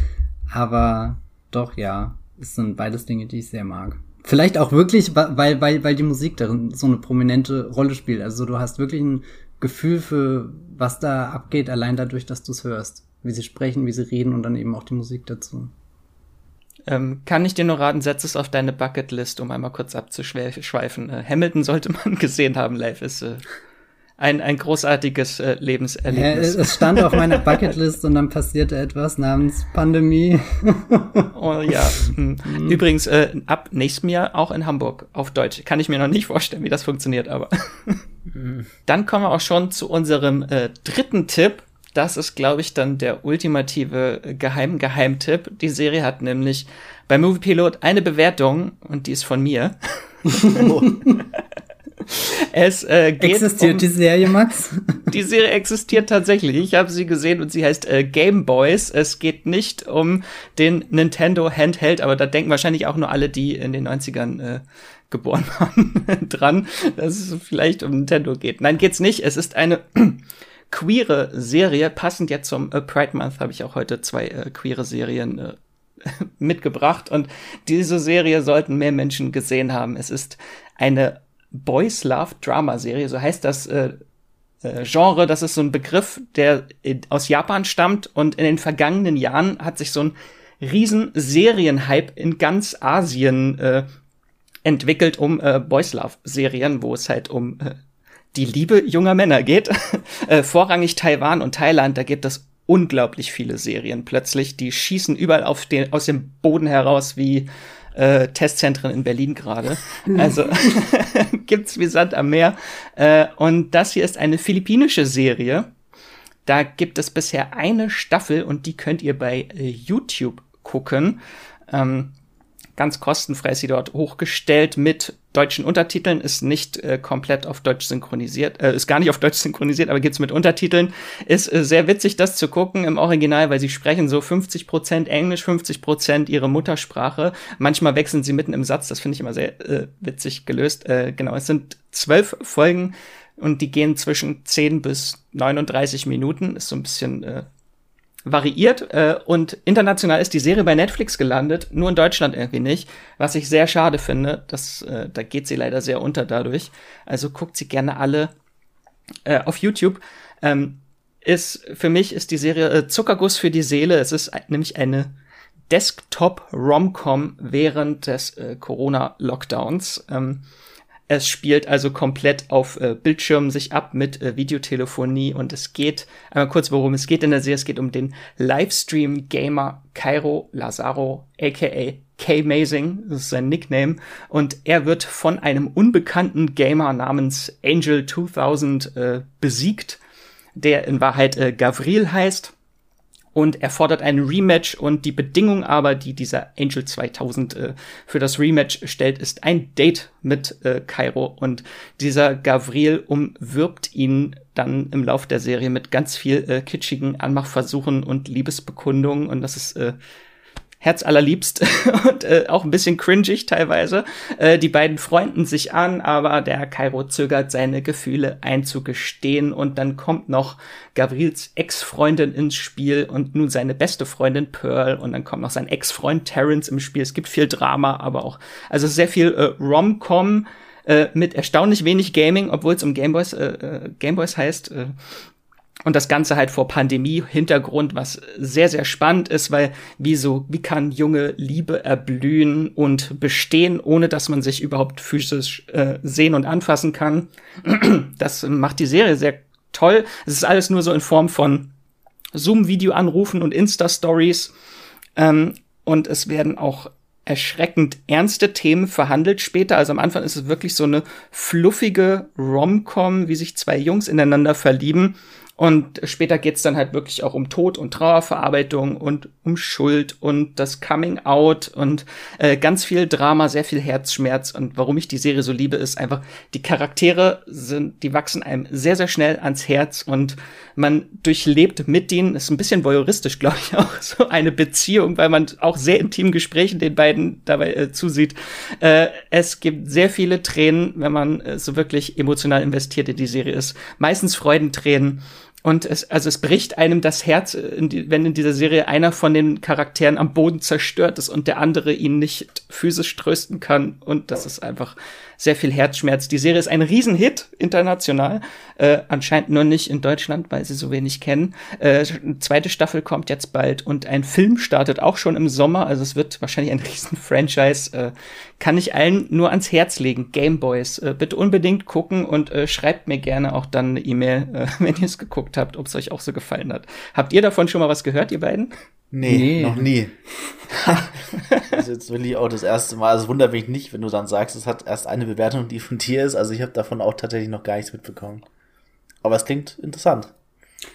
Aber doch, ja, es sind beides Dinge, die ich sehr mag. Vielleicht auch wirklich, weil, weil, weil die Musik darin so eine prominente Rolle spielt. Also du hast wirklich ein Gefühl für, was da abgeht, allein dadurch, dass du es hörst wie sie sprechen, wie sie reden und dann eben auch die Musik dazu. Ähm, kann ich dir nur raten, setz es auf deine Bucketlist, um einmal kurz abzuschweifen. Äh, Hamilton sollte man gesehen haben live, ist äh, ein, ein großartiges äh, Lebenserlebnis. Ja, es stand auf meiner Bucketlist und dann passierte etwas namens Pandemie. oh ja. Mhm. Übrigens, äh, ab nächstem Jahr auch in Hamburg auf Deutsch. Kann ich mir noch nicht vorstellen, wie das funktioniert, aber. dann kommen wir auch schon zu unserem äh, dritten Tipp das ist, glaube ich, dann der ultimative Geheim-Geheimtipp. Die Serie hat nämlich bei Movie Pilot eine Bewertung und die ist von mir. es äh, geht existiert um, die Serie, Max? Die Serie existiert tatsächlich. Ich habe sie gesehen und sie heißt äh, Game Boys. Es geht nicht um den Nintendo Handheld, aber da denken wahrscheinlich auch nur alle, die in den 90ern äh, geboren waren, dran, dass es vielleicht um Nintendo geht. Nein, geht's nicht. Es ist eine queere Serie. Passend jetzt zum äh, Pride Month habe ich auch heute zwei äh, queere Serien äh, mitgebracht und diese Serie sollten mehr Menschen gesehen haben. Es ist eine Boys Love Drama Serie, so heißt das äh, äh, Genre. Das ist so ein Begriff, der aus Japan stammt und in den vergangenen Jahren hat sich so ein riesen Serienhype in ganz Asien äh, entwickelt um äh, Boys Love Serien, wo es halt um äh, die Liebe junger Männer geht. äh, vorrangig Taiwan und Thailand, da gibt es unglaublich viele Serien plötzlich. Die schießen überall auf den, aus dem Boden heraus wie äh, Testzentren in Berlin gerade. Also gibt's wie Sand am Meer. Äh, und das hier ist eine philippinische Serie. Da gibt es bisher eine Staffel und die könnt ihr bei äh, YouTube gucken. Ähm, ganz kostenfrei ist sie dort hochgestellt mit deutschen Untertiteln, ist nicht äh, komplett auf Deutsch synchronisiert, äh, ist gar nicht auf Deutsch synchronisiert, aber gibt's mit Untertiteln. Ist äh, sehr witzig, das zu gucken im Original, weil sie sprechen so 50% Englisch, 50% ihre Muttersprache. Manchmal wechseln sie mitten im Satz, das finde ich immer sehr äh, witzig gelöst. Äh, genau, es sind zwölf Folgen und die gehen zwischen 10 bis 39 Minuten, ist so ein bisschen äh, variiert äh, und international ist die Serie bei Netflix gelandet, nur in Deutschland irgendwie nicht, was ich sehr schade finde. Das, äh, da geht sie leider sehr unter dadurch. Also guckt sie gerne alle äh, auf YouTube. Ähm, ist für mich ist die Serie äh, Zuckerguss für die Seele. Es ist nämlich eine Desktop-Romcom während des äh, Corona-Lockdowns. Ähm, es spielt also komplett auf äh, Bildschirmen sich ab mit äh, Videotelefonie und es geht, einmal kurz, worum es geht in der Serie. Es geht um den Livestream-Gamer Cairo Lazaro, aka K-Mazing, das ist sein Nickname, und er wird von einem unbekannten Gamer namens Angel 2000 äh, besiegt, der in Wahrheit äh, Gavril heißt und er fordert ein Rematch und die Bedingung aber, die dieser Angel 2000 äh, für das Rematch stellt, ist ein Date mit äh, Cairo und dieser Gavril umwirbt ihn dann im Lauf der Serie mit ganz viel äh, kitschigen Anmachversuchen und Liebesbekundungen. Und das ist äh, herzallerliebst und äh, auch ein bisschen cringig teilweise. Äh, die beiden freunden sich an, aber der Kairo zögert seine Gefühle einzugestehen und dann kommt noch Gabriels Ex-Freundin ins Spiel und nun seine beste Freundin Pearl und dann kommt noch sein Ex-Freund Terrence im Spiel. Es gibt viel Drama, aber auch also sehr viel äh, Rom-Com äh, mit erstaunlich wenig Gaming, obwohl es um Gameboys äh, äh, Gameboys heißt. Äh, und das Ganze halt vor Pandemie-Hintergrund, was sehr, sehr spannend ist, weil wie so, wie kann junge Liebe erblühen und bestehen, ohne dass man sich überhaupt physisch äh, sehen und anfassen kann. Das macht die Serie sehr toll. Es ist alles nur so in Form von Zoom-Video-Anrufen und Insta-Stories. Ähm, und es werden auch erschreckend ernste Themen verhandelt später. Also am Anfang ist es wirklich so eine fluffige Rom-Com, wie sich zwei Jungs ineinander verlieben. Und später geht's dann halt wirklich auch um Tod und Trauerverarbeitung und um Schuld und das Coming Out und äh, ganz viel Drama, sehr viel Herzschmerz. Und warum ich die Serie so liebe, ist einfach, die Charaktere sind, die wachsen einem sehr, sehr schnell ans Herz und man durchlebt mit denen, ist ein bisschen voyeuristisch, glaube ich, auch so eine Beziehung, weil man auch sehr intimen Gesprächen den beiden dabei äh, zusieht. Äh, es gibt sehr viele Tränen, wenn man äh, so wirklich emotional investiert in die Serie ist. Meistens Freudentränen. Und es, also es bricht einem das Herz, in die, wenn in dieser Serie einer von den Charakteren am Boden zerstört ist und der andere ihn nicht physisch trösten kann. Und das ist einfach sehr viel Herzschmerz. Die Serie ist ein Riesenhit international, äh, anscheinend nur nicht in Deutschland, weil sie so wenig kennen. Äh, zweite Staffel kommt jetzt bald und ein Film startet auch schon im Sommer, also es wird wahrscheinlich ein Riesen-Franchise. Äh, kann ich allen nur ans Herz legen. Gameboys, äh, bitte unbedingt gucken und äh, schreibt mir gerne auch dann eine E-Mail, äh, wenn ihr es geguckt habt, ob es euch auch so gefallen hat. Habt ihr davon schon mal was gehört, ihr beiden? Nee, nee. noch nie. das ist jetzt wirklich auch das erste Mal. Also wundert mich nicht, wenn du dann sagst, es hat erst eine Bewertung, die von dir ist. Also ich habe davon auch tatsächlich noch gar nichts mitbekommen. Aber es klingt interessant.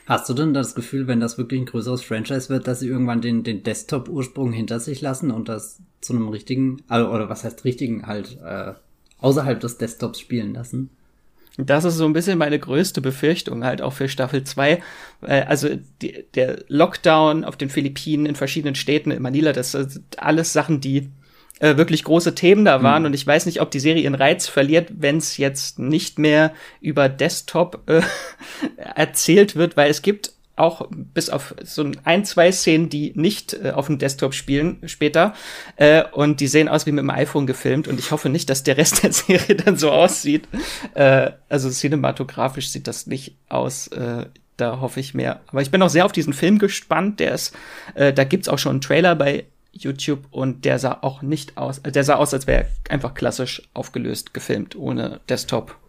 Hast du denn das Gefühl, wenn das wirklich ein größeres Franchise wird, dass sie irgendwann den, den Desktop-Ursprung hinter sich lassen und das zu einem richtigen, also, oder was heißt richtigen, halt äh, außerhalb des Desktops spielen lassen? Das ist so ein bisschen meine größte Befürchtung halt auch für Staffel 2. Also die, der Lockdown auf den Philippinen in verschiedenen Städten in Manila, das sind alles Sachen, die äh, wirklich große Themen da waren. Mhm. Und ich weiß nicht, ob die Serie ihren Reiz verliert, wenn es jetzt nicht mehr über Desktop äh, erzählt wird, weil es gibt auch bis auf so ein, zwei Szenen, die nicht äh, auf dem Desktop spielen später. Äh, und die sehen aus wie mit dem iPhone gefilmt. Und ich hoffe nicht, dass der Rest der Serie dann so aussieht. Äh, also cinematografisch sieht das nicht aus. Äh, da hoffe ich mehr. Aber ich bin auch sehr auf diesen Film gespannt. Der ist, äh, da gibt's auch schon einen Trailer bei YouTube und der sah auch nicht aus, äh, der sah aus, als wäre einfach klassisch aufgelöst gefilmt, ohne Desktop.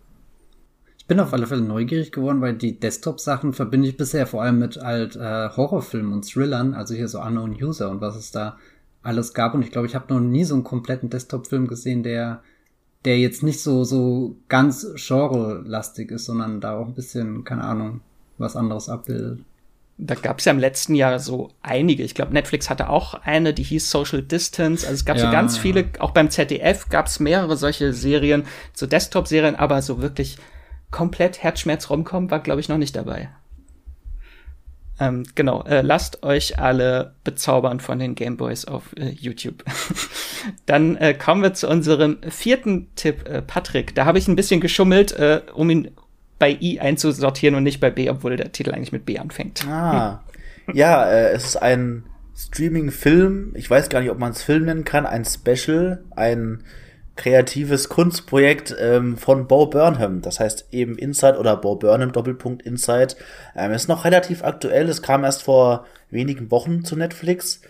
Ich bin auf alle Fälle neugierig geworden, weil die Desktop-Sachen verbinde ich bisher vor allem mit halt äh, Horrorfilmen und Thrillern, also hier so Unknown User und was es da alles gab. Und ich glaube, ich habe noch nie so einen kompletten Desktop-Film gesehen, der der jetzt nicht so so ganz genre-lastig ist, sondern da auch ein bisschen, keine Ahnung, was anderes abbildet. Da gab es ja im letzten Jahr so einige. Ich glaube, Netflix hatte auch eine, die hieß Social Distance. Also es gab ja, so ganz viele, auch beim ZDF gab es mehrere solche Serien, so Desktop-Serien, aber so wirklich komplett Herzschmerz rumkommen war, glaube ich, noch nicht dabei. Ähm, genau, äh, lasst euch alle bezaubern von den Gameboys auf äh, YouTube. Dann äh, kommen wir zu unserem vierten Tipp, äh, Patrick. Da habe ich ein bisschen geschummelt, äh, um ihn bei I einzusortieren und nicht bei B, obwohl der Titel eigentlich mit B anfängt. Ah. ja, äh, es ist ein Streaming-Film. Ich weiß gar nicht, ob man es Film nennen kann. Ein Special, ein kreatives Kunstprojekt ähm, von Bo Burnham. Das heißt eben Inside oder Bo Burnham Doppelpunkt Inside. Ähm, ist noch relativ aktuell. Es kam erst vor wenigen Wochen zu Netflix.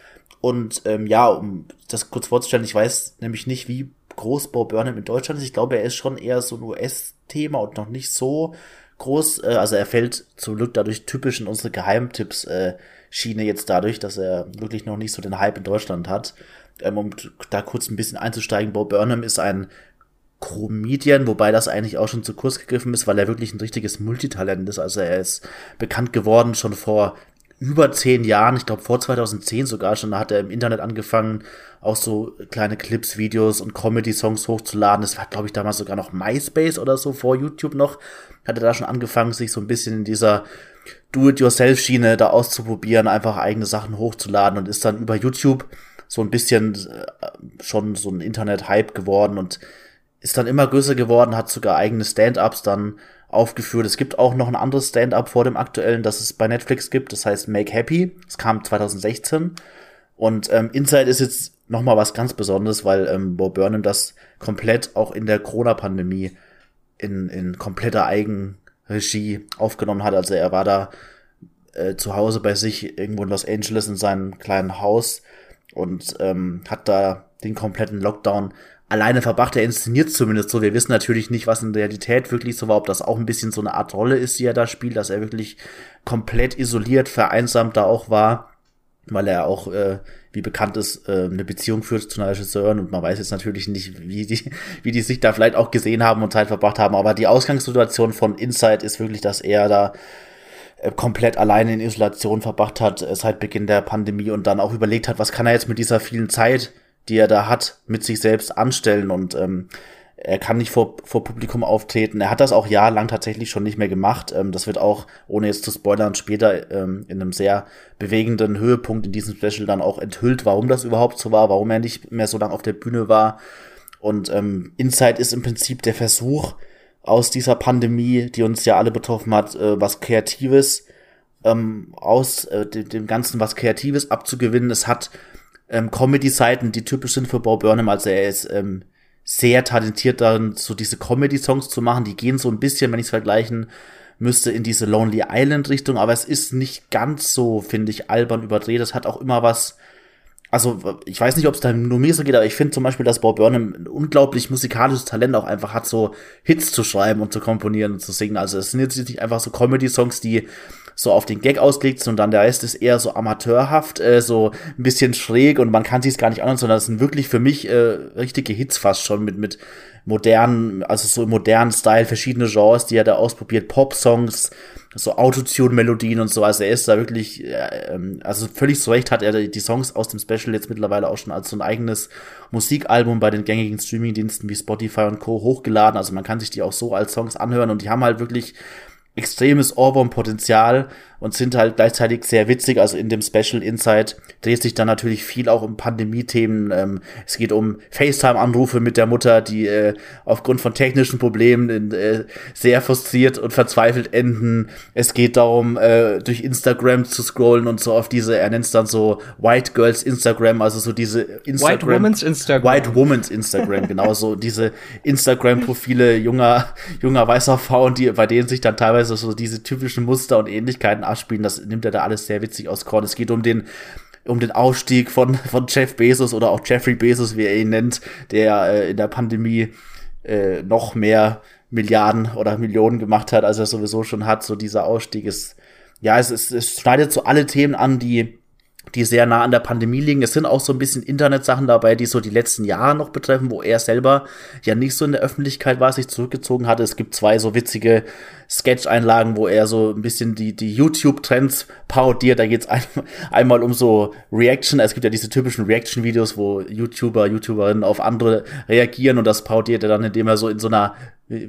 Und ähm, ja, um das kurz vorzustellen, ich weiß nämlich nicht, wie groß Bo Burnham in Deutschland ist. Ich glaube, er ist schon eher so ein US-Thema und noch nicht so groß. Äh, also er fällt zum Glück dadurch typisch in unsere Geheimtipps äh, jetzt dadurch, dass er wirklich noch nicht so den Hype in Deutschland hat. Ähm, um da kurz ein bisschen einzusteigen, Bo Burnham ist ein Comedian, wobei das eigentlich auch schon zu kurz gegriffen ist, weil er wirklich ein richtiges Multitalent ist. Also er ist bekannt geworden schon vor über zehn Jahren, ich glaube vor 2010 sogar schon, da hat er im Internet angefangen, auch so kleine Clips, Videos und Comedy-Songs hochzuladen. Das war, glaube ich, damals sogar noch MySpace oder so vor YouTube noch. Hat er da schon angefangen, sich so ein bisschen in dieser Do-it-yourself-Schiene da auszuprobieren, einfach eigene Sachen hochzuladen und ist dann über YouTube so ein bisschen äh, schon so ein Internet-Hype geworden und ist dann immer größer geworden, hat sogar eigene Stand-ups dann aufgeführt. Es gibt auch noch ein anderes Stand-up vor dem aktuellen, das es bei Netflix gibt. Das heißt Make Happy. Es kam 2016. Und ähm, Inside ist jetzt noch mal was ganz Besonderes, weil ähm, Bo Burnham das komplett auch in der Corona-Pandemie in, in kompletter Eigenregie aufgenommen hat. Also er war da äh, zu Hause bei sich irgendwo in Los Angeles in seinem kleinen Haus und ähm, hat da den kompletten Lockdown alleine verbracht. Er inszeniert zumindest so. Wir wissen natürlich nicht, was in der Realität wirklich so war, ob das auch ein bisschen so eine Art Rolle ist, die er da spielt, dass er wirklich komplett isoliert, vereinsamt da auch war, weil er auch, äh, wie bekannt ist, äh, eine Beziehung führt zu einer Regisseurin und man weiß jetzt natürlich nicht, wie die, wie die sich da vielleicht auch gesehen haben und Zeit verbracht haben, aber die Ausgangssituation von Inside ist wirklich, dass er da komplett alleine in Isolation verbracht hat äh, seit Beginn der Pandemie und dann auch überlegt hat, was kann er jetzt mit dieser vielen Zeit die er da hat, mit sich selbst anstellen und ähm, er kann nicht vor, vor Publikum auftreten. Er hat das auch jahrelang tatsächlich schon nicht mehr gemacht. Ähm, das wird auch, ohne jetzt zu spoilern, später ähm, in einem sehr bewegenden Höhepunkt in diesem Special dann auch enthüllt, warum das überhaupt so war, warum er nicht mehr so lange auf der Bühne war. Und ähm, Inside ist im Prinzip der Versuch aus dieser Pandemie, die uns ja alle betroffen hat, äh, was Kreatives ähm, aus äh, dem, dem Ganzen was Kreatives abzugewinnen. Es hat ähm, Comedy-Seiten, die typisch sind für Bob Burnham. Also er ist ähm, sehr talentiert darin, so diese Comedy-Songs zu machen. Die gehen so ein bisschen, wenn ich es vergleichen müsste, in diese Lonely Island-Richtung. Aber es ist nicht ganz so, finde ich, albern überdreht. Es hat auch immer was also ich weiß nicht, ob es da nur mir so geht, aber ich finde zum Beispiel, dass Bob Burnham ein unglaublich musikalisches Talent auch einfach hat, so Hits zu schreiben und zu komponieren und zu singen. Also es sind jetzt nicht einfach so Comedy-Songs, die so auf den Gag ausgelegt sind und dann der Rest ist eher so amateurhaft, äh, so ein bisschen schräg und man kann sich gar nicht anhören, sondern das sind wirklich für mich äh, richtige Hits fast schon mit, mit modernen, also so im modernen Style, verschiedene Genres, die er da ausprobiert, Pop-Songs, so Autotune-Melodien und so. Also er ist da wirklich, äh, ähm, also völlig zu Recht hat er die Songs aus dem Special jetzt mittlerweile auch schon als so ein eigenes Musikalbum bei den gängigen Streaming-Diensten wie Spotify und Co. hochgeladen. Also man kann sich die auch so als Songs anhören und die haben halt wirklich extremes Ohrwurm-Potenzial und sind halt gleichzeitig sehr witzig. Also in dem Special Insight dreht sich dann natürlich viel auch um Pandemie-Themen. Ähm, es geht um FaceTime-Anrufe mit der Mutter, die äh, aufgrund von technischen Problemen äh, sehr frustriert und verzweifelt enden. Es geht darum, äh, durch Instagram zu scrollen und so auf diese, er nennt es dann so White Girls Instagram, also so diese Instagram. White Woman's Instagram. White Woman's Instagram, genau so diese Instagram-Profile junger, junger weißer Frauen, die, bei denen sich dann teilweise so diese typischen Muster und Ähnlichkeiten abspielen. Das nimmt er da alles sehr witzig aus Korn. Es geht um den um den Aufstieg von, von Jeff Bezos oder auch Jeffrey Bezos, wie er ihn nennt, der äh, in der Pandemie äh, noch mehr Milliarden oder Millionen gemacht hat, als er sowieso schon hat. So dieser Ausstieg ist, ja, es, es, es schneidet so alle Themen an, die die sehr nah an der Pandemie liegen. Es sind auch so ein bisschen Internetsachen dabei, die so die letzten Jahre noch betreffen, wo er selber ja nicht so in der Öffentlichkeit war, sich zurückgezogen hatte. Es gibt zwei so witzige Sketch-Einlagen, wo er so ein bisschen die, die YouTube-Trends parodiert. Da geht's ein, einmal um so Reaction. Es gibt ja diese typischen Reaction-Videos, wo YouTuber, YouTuberinnen auf andere reagieren und das parodiert er dann, indem er so in so einer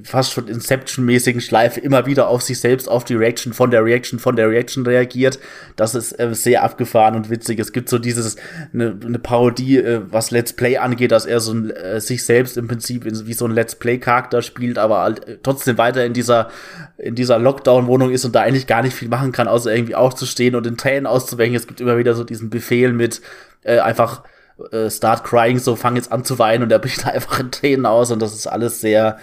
fast schon Inception-mäßigen Schleife immer wieder auf sich selbst, auf die Reaction von der Reaction von der Reaction reagiert. Das ist äh, sehr abgefahren und witzig. Es gibt so dieses, eine ne Parodie, äh, was Let's Play angeht, dass er so äh, sich selbst im Prinzip in, wie so ein Let's Play-Charakter spielt, aber halt äh, trotzdem weiter in dieser, in dieser Lockdown-Wohnung ist und da eigentlich gar nicht viel machen kann, außer irgendwie aufzustehen und in Tränen auszuwächen. Es gibt immer wieder so diesen Befehl mit äh, einfach äh, start crying, so fang jetzt an zu weinen und er bricht einfach in Tränen aus und das ist alles sehr,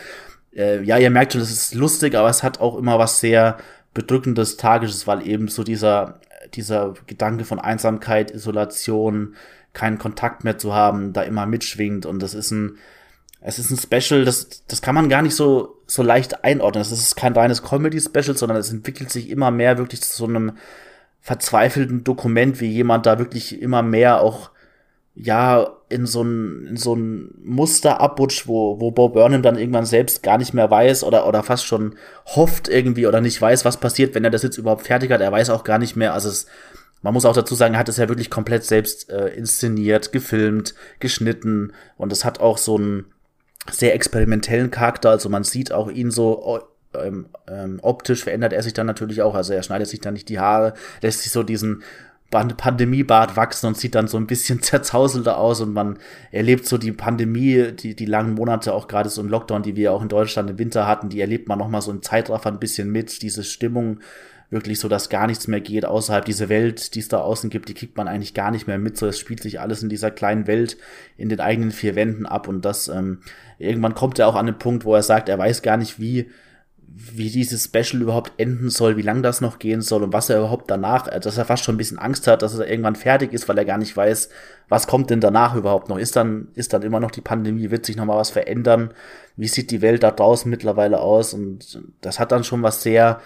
äh, ja, ihr merkt schon, es ist lustig, aber es hat auch immer was sehr bedrückendes, tragisches, weil eben so dieser, dieser Gedanke von Einsamkeit, Isolation, keinen Kontakt mehr zu haben, da immer mitschwingt und das ist ein, es ist ein Special, das, das kann man gar nicht so, so leicht einordnen. Es ist kein reines Comedy-Special, sondern es entwickelt sich immer mehr wirklich zu so einem verzweifelten Dokument, wie jemand da wirklich immer mehr auch ja, in so ein, in so ein Muster abrutscht, wo, wo Bo Burnham dann irgendwann selbst gar nicht mehr weiß oder, oder fast schon hofft irgendwie oder nicht weiß, was passiert, wenn er das jetzt überhaupt fertig hat. Er weiß auch gar nicht mehr. Also es, man muss auch dazu sagen, er hat es ja wirklich komplett selbst äh, inszeniert, gefilmt, geschnitten und es hat auch so einen sehr experimentellen Charakter. Also man sieht auch ihn so ähm, ähm, optisch verändert er sich dann natürlich auch. Also er schneidet sich dann nicht die Haare, lässt sich so diesen Pandemiebart wachsen und sieht dann so ein bisschen zerzauselter aus und man erlebt so die Pandemie, die, die langen Monate, auch gerade so ein Lockdown, die wir auch in Deutschland im Winter hatten, die erlebt man nochmal so im Zeitraffer ein bisschen mit, diese Stimmung, wirklich so, dass gar nichts mehr geht außerhalb dieser Welt, die es da außen gibt, die kriegt man eigentlich gar nicht mehr mit, so es spielt sich alles in dieser kleinen Welt in den eigenen vier Wänden ab und das, ähm, irgendwann kommt er auch an den Punkt, wo er sagt, er weiß gar nicht, wie wie dieses Special überhaupt enden soll, wie lang das noch gehen soll und was er überhaupt danach, äh, dass er fast schon ein bisschen Angst hat, dass er irgendwann fertig ist, weil er gar nicht weiß, was kommt denn danach überhaupt noch? Ist dann, ist dann immer noch die Pandemie, wird sich noch mal was verändern? Wie sieht die Welt da draußen mittlerweile aus? Und das hat dann schon was sehr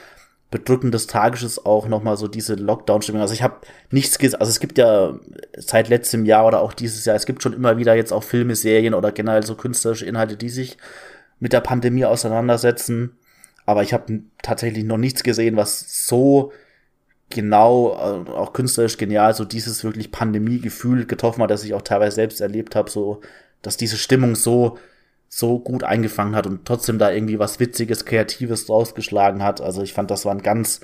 bedrückendes, tragisches auch noch mal so diese Lockdown-Stimmung. Also ich habe nichts gesehen, also es gibt ja seit letztem Jahr oder auch dieses Jahr, es gibt schon immer wieder jetzt auch Filme, Serien oder generell so künstlerische Inhalte, die sich mit der Pandemie auseinandersetzen aber ich habe tatsächlich noch nichts gesehen, was so genau, äh, auch künstlerisch genial, so dieses wirklich Pandemie-Gefühl getroffen hat, das ich auch teilweise selbst erlebt habe, so, dass diese Stimmung so, so gut eingefangen hat und trotzdem da irgendwie was Witziges, Kreatives rausgeschlagen hat. Also ich fand, das war ein ganz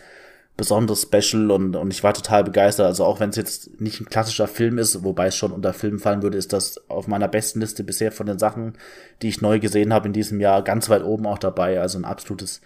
besonderes Special und, und ich war total begeistert. Also auch wenn es jetzt nicht ein klassischer Film ist, wobei es schon unter Film fallen würde, ist das auf meiner besten Liste bisher von den Sachen, die ich neu gesehen habe in diesem Jahr, ganz weit oben auch dabei. Also ein absolutes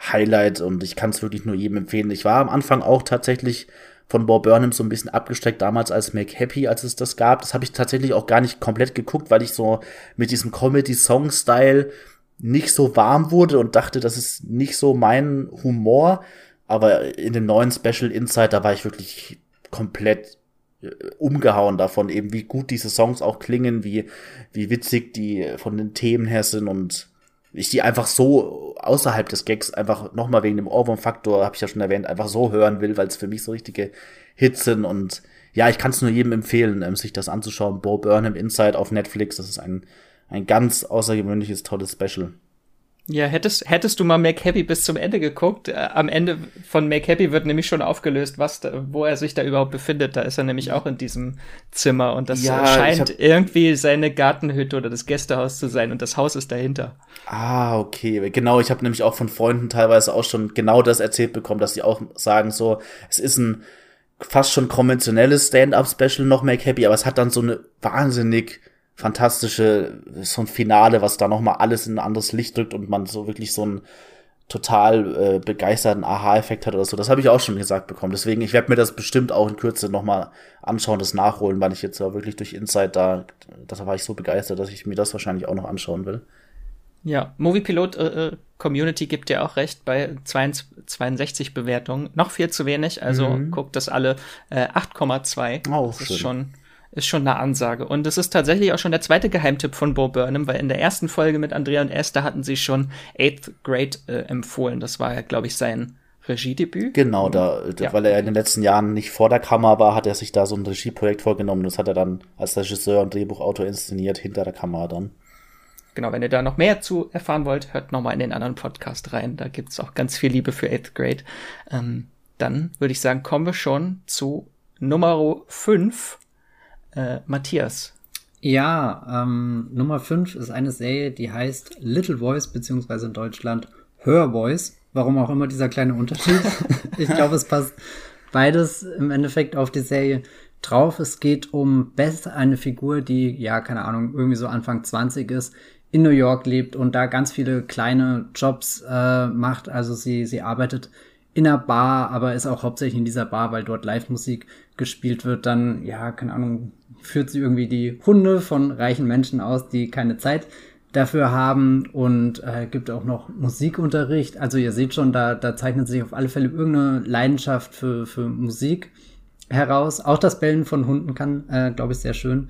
Highlight und ich kann es wirklich nur jedem empfehlen. Ich war am Anfang auch tatsächlich von Bob Burnham so ein bisschen abgesteckt damals als Make Happy, als es das gab. Das habe ich tatsächlich auch gar nicht komplett geguckt, weil ich so mit diesem Comedy-Song-Style nicht so warm wurde und dachte, das ist nicht so mein Humor. Aber in dem neuen Special Insight, da war ich wirklich komplett äh, umgehauen davon, eben wie gut diese Songs auch klingen, wie, wie witzig die von den Themen her sind und ich die einfach so außerhalb des Gags einfach nochmal wegen dem Ohrwurm-Faktor, habe ich ja schon erwähnt, einfach so hören will, weil es für mich so richtige Hits sind und ja, ich kann es nur jedem empfehlen, ähm, sich das anzuschauen. Bo Burnham Inside auf Netflix, das ist ein, ein ganz außergewöhnliches, tolles Special. Ja, hättest, hättest du mal Make Happy bis zum Ende geguckt. Äh, am Ende von Make Happy wird nämlich schon aufgelöst, was da, wo er sich da überhaupt befindet. Da ist er nämlich auch in diesem Zimmer und das ja, scheint irgendwie seine Gartenhütte oder das Gästehaus zu sein und das Haus ist dahinter. Ah, okay. Genau, ich habe nämlich auch von Freunden teilweise auch schon genau das erzählt bekommen, dass sie auch sagen so, es ist ein fast schon konventionelles Stand-up-Special noch Make Happy, aber es hat dann so eine wahnsinnig fantastische, so ein Finale, was da nochmal alles in ein anderes Licht drückt und man so wirklich so einen total äh, begeisterten Aha-Effekt hat oder so. Das habe ich auch schon gesagt bekommen. Deswegen, ich werde mir das bestimmt auch in Kürze nochmal anschauen, das nachholen, weil ich jetzt ja wirklich durch Insight da, da war ich so begeistert, dass ich mir das wahrscheinlich auch noch anschauen will. Ja, Moviepilot äh, äh Community gibt dir auch recht bei 62 Bewertungen. Noch viel zu wenig, also mhm. guckt das alle äh, 8,2. Oh, das schön. ist schon ist schon eine Ansage. Und es ist tatsächlich auch schon der zweite Geheimtipp von Bo Burnham, weil in der ersten Folge mit Andrea und Esther hatten sie schon Eighth Grade äh, empfohlen. Das war ja, glaube ich, sein Regiedebüt. Genau, da, ja. weil er in den letzten Jahren nicht vor der Kamera war, hat er sich da so ein Regieprojekt vorgenommen. Das hat er dann als Regisseur und Drehbuchautor inszeniert, hinter der Kamera dann. Genau, wenn ihr da noch mehr zu erfahren wollt, hört nochmal in den anderen Podcast rein. Da gibt's auch ganz viel Liebe für Eighth Grade. Ähm, dann würde ich sagen, kommen wir schon zu Nummer 5. Äh, Matthias. Ja, ähm, Nummer 5 ist eine Serie, die heißt Little Voice, beziehungsweise in Deutschland Her Voice. Warum auch immer dieser kleine Unterschied. ich glaube, es passt beides im Endeffekt auf die Serie drauf. Es geht um Beth, eine Figur, die, ja, keine Ahnung, irgendwie so Anfang 20 ist, in New York lebt und da ganz viele kleine Jobs äh, macht. Also sie, sie arbeitet in einer Bar, aber ist auch hauptsächlich in dieser Bar, weil dort Live-Musik gespielt wird. Dann, ja, keine Ahnung, führt sie irgendwie die Hunde von reichen Menschen aus, die keine Zeit dafür haben und äh, gibt auch noch Musikunterricht. Also ihr seht schon, da, da zeichnet sich auf alle Fälle irgendeine Leidenschaft für, für Musik heraus. Auch das Bellen von Hunden kann, äh, glaube ich, sehr schön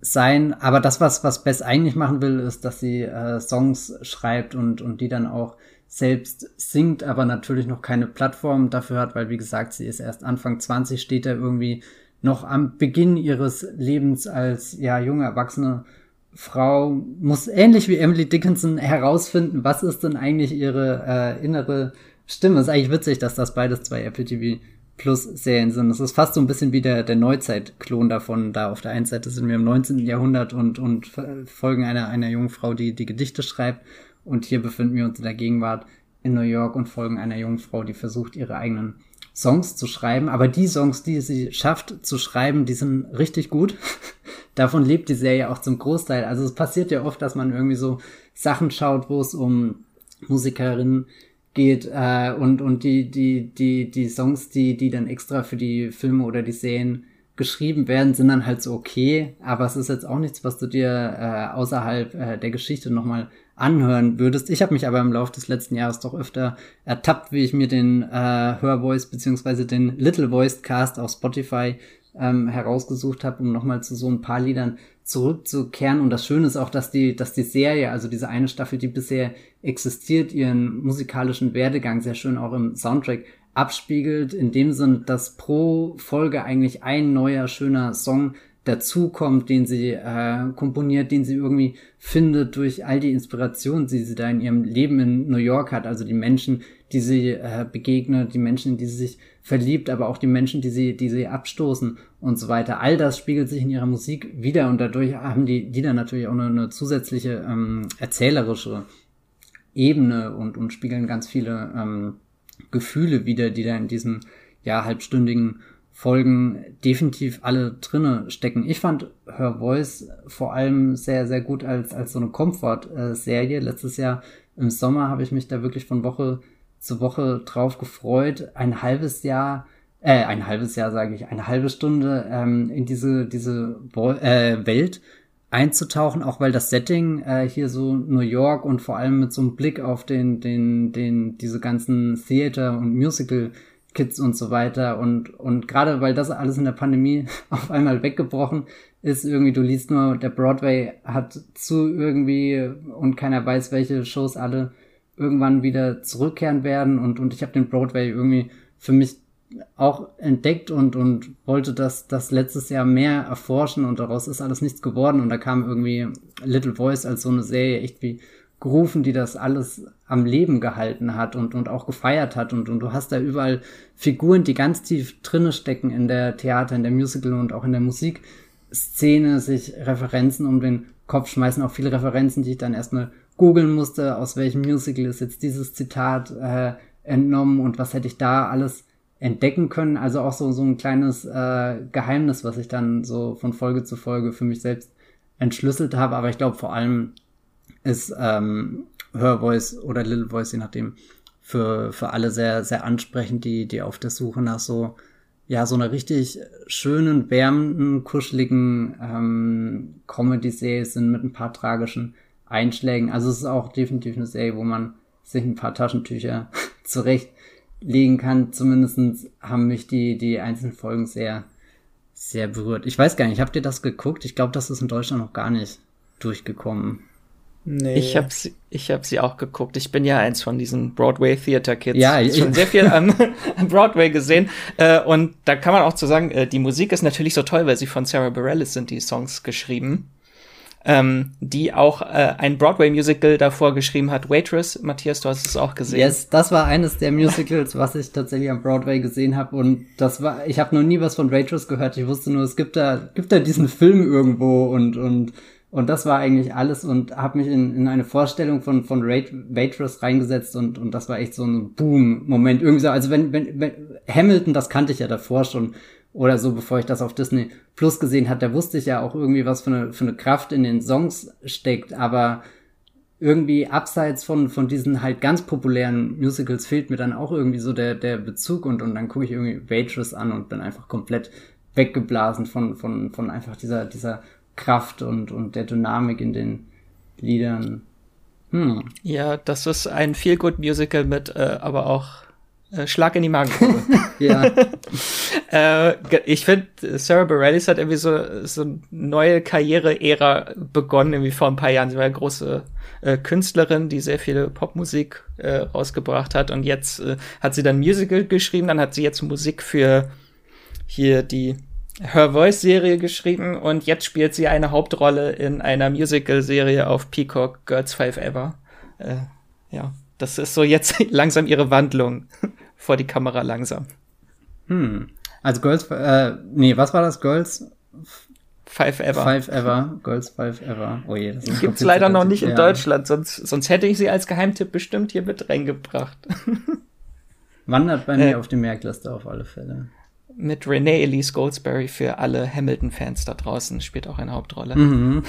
sein. Aber das, was, was Bess eigentlich machen will, ist, dass sie äh, Songs schreibt und, und die dann auch selbst singt, aber natürlich noch keine Plattform dafür hat, weil wie gesagt, sie ist erst Anfang 20, steht da irgendwie noch am Beginn ihres Lebens als ja junge erwachsene Frau, muss ähnlich wie Emily Dickinson herausfinden, was ist denn eigentlich ihre äh, innere Stimme. Ist eigentlich witzig, dass das beides zwei Apple TV Plus-Serien sind. Das ist fast so ein bisschen wie der, der Neuzeit-Klon davon. Da auf der einen Seite sind wir im 19. Jahrhundert und, und folgen einer, einer jungen Frau, die, die Gedichte schreibt. Und hier befinden wir uns in der Gegenwart in New York und folgen einer jungen Frau, die versucht, ihre eigenen Songs zu schreiben. Aber die Songs, die sie schafft zu schreiben, die sind richtig gut. Davon lebt die Serie auch zum Großteil. Also es passiert ja oft, dass man irgendwie so Sachen schaut, wo es um Musikerinnen geht äh, und und die die die die Songs, die die dann extra für die Filme oder die Serien geschrieben werden, sind dann halt so okay, aber es ist jetzt auch nichts, was du dir äh, außerhalb äh, der Geschichte nochmal anhören würdest. Ich habe mich aber im Laufe des letzten Jahres doch öfter ertappt, wie ich mir den äh, Hörvoice beziehungsweise den Little Voiced Cast auf Spotify ähm, herausgesucht habe, um nochmal zu so ein paar Liedern zurückzukehren. Und das Schöne ist auch, dass die, dass die Serie, also diese eine Staffel, die bisher existiert, ihren musikalischen Werdegang sehr schön auch im Soundtrack abspiegelt, in dem Sinn, dass pro Folge eigentlich ein neuer schöner Song dazukommt, den sie äh, komponiert, den sie irgendwie findet durch all die Inspirationen, die sie da in ihrem Leben in New York hat, also die Menschen, die sie äh, begegnet, die Menschen, in die sie sich verliebt, aber auch die Menschen, die sie, die sie abstoßen und so weiter. All das spiegelt sich in ihrer Musik wieder und dadurch haben die Lieder natürlich auch eine, eine zusätzliche ähm, erzählerische Ebene und, und spiegeln ganz viele ähm, Gefühle wieder, die da in diesen ja halbstündigen Folgen definitiv alle drinne stecken. Ich fand Her Voice vor allem sehr, sehr gut als, als so eine Comfort-Serie. Letztes Jahr im Sommer habe ich mich da wirklich von Woche zu Woche drauf gefreut. Ein halbes Jahr, äh, ein halbes Jahr sage ich, eine halbe Stunde ähm, in diese, diese äh, Welt einzutauchen, auch weil das Setting äh, hier so New York und vor allem mit so einem Blick auf den, den, den, diese ganzen Theater und Musical Kids und so weiter. Und, und gerade weil das alles in der Pandemie auf einmal weggebrochen ist, irgendwie, du liest nur, der Broadway hat zu irgendwie und keiner weiß, welche Shows alle irgendwann wieder zurückkehren werden. Und, und ich habe den Broadway irgendwie für mich auch entdeckt und, und wollte das, das letztes Jahr mehr erforschen. Und daraus ist alles nichts geworden. Und da kam irgendwie Little Voice als so eine Serie echt wie gerufen, die das alles am Leben gehalten hat und, und auch gefeiert hat und, und du hast da überall Figuren, die ganz tief drinne stecken in der Theater, in der Musical und auch in der Musikszene, sich Referenzen um den Kopf schmeißen, auch viele Referenzen, die ich dann erstmal googeln musste, aus welchem Musical ist jetzt dieses Zitat äh, entnommen und was hätte ich da alles entdecken können. Also auch so, so ein kleines äh, Geheimnis, was ich dann so von Folge zu Folge für mich selbst entschlüsselt habe. Aber ich glaube vor allem ist ähm, Her Voice oder Little Voice, je nachdem, für, für alle sehr, sehr ansprechend, die, die auf der Suche nach so, ja, so einer richtig schönen, wärmenden, kuscheligen ähm, Comedy-Serie sind mit ein paar tragischen Einschlägen. Also es ist auch definitiv eine Serie, wo man sich ein paar Taschentücher zurechtlegen kann. Zumindest haben mich die, die einzelnen Folgen sehr, sehr berührt. Ich weiß gar nicht, habt ihr das geguckt? Ich glaube, das ist in Deutschland noch gar nicht durchgekommen. Nee. Ich habe sie, ich hab sie auch geguckt. Ich bin ja eins von diesen Broadway Theater Kids. Ja, ich schon sehr viel an, an Broadway gesehen. Äh, und da kann man auch zu sagen, äh, die Musik ist natürlich so toll, weil sie von Sarah Bareilles sind, die Songs geschrieben. Ähm, die auch äh, ein Broadway-Musical davor geschrieben hat, Waitress. Matthias, du hast es auch gesehen. Yes, das war eines der Musicals, was ich tatsächlich am Broadway gesehen habe. Und das war, ich habe noch nie was von Waitress gehört. Ich wusste nur, es gibt da, gibt da diesen Film irgendwo und und und das war eigentlich alles und habe mich in, in eine Vorstellung von, von Waitress reingesetzt und, und das war echt so ein Boom-Moment. Irgendwie so, also wenn, wenn, wenn, Hamilton, das kannte ich ja davor schon oder so, bevor ich das auf Disney Plus gesehen hat, da wusste ich ja auch irgendwie, was für eine, für eine Kraft in den Songs steckt, aber irgendwie abseits von, von diesen halt ganz populären Musicals fehlt mir dann auch irgendwie so der, der Bezug und, und dann gucke ich irgendwie Waitress an und bin einfach komplett weggeblasen von, von, von einfach dieser, dieser Kraft und, und der Dynamik in den Liedern. Hm. Ja, das ist ein Feel-Good-Musical mit, äh, aber auch äh, Schlag in die Magen. ja. äh, ich finde, Sarah Bareilles hat irgendwie so, so eine neue Karriere-Ära begonnen, irgendwie vor ein paar Jahren. Sie war eine große äh, Künstlerin, die sehr viele Popmusik äh, rausgebracht hat und jetzt äh, hat sie dann Musical geschrieben, dann hat sie jetzt Musik für hier die Her Voice-Serie geschrieben und jetzt spielt sie eine Hauptrolle in einer Musical-Serie auf Peacock Girls Five Ever. Äh, ja, das ist so jetzt langsam ihre Wandlung vor die Kamera langsam. Hm. Also Girls, äh, nee, was war das? Girls Five Ever. Five Ever, Girls Five Ever. Oh je, das ist Gibt's leider noch nicht in ja. Deutschland, sonst, sonst hätte ich sie als Geheimtipp bestimmt hier mit reingebracht. Wandert bei mir äh, auf die Merkliste auf alle Fälle mit Renee Elise Goldsberry für alle Hamilton-Fans da draußen, spielt auch eine Hauptrolle. Mhm.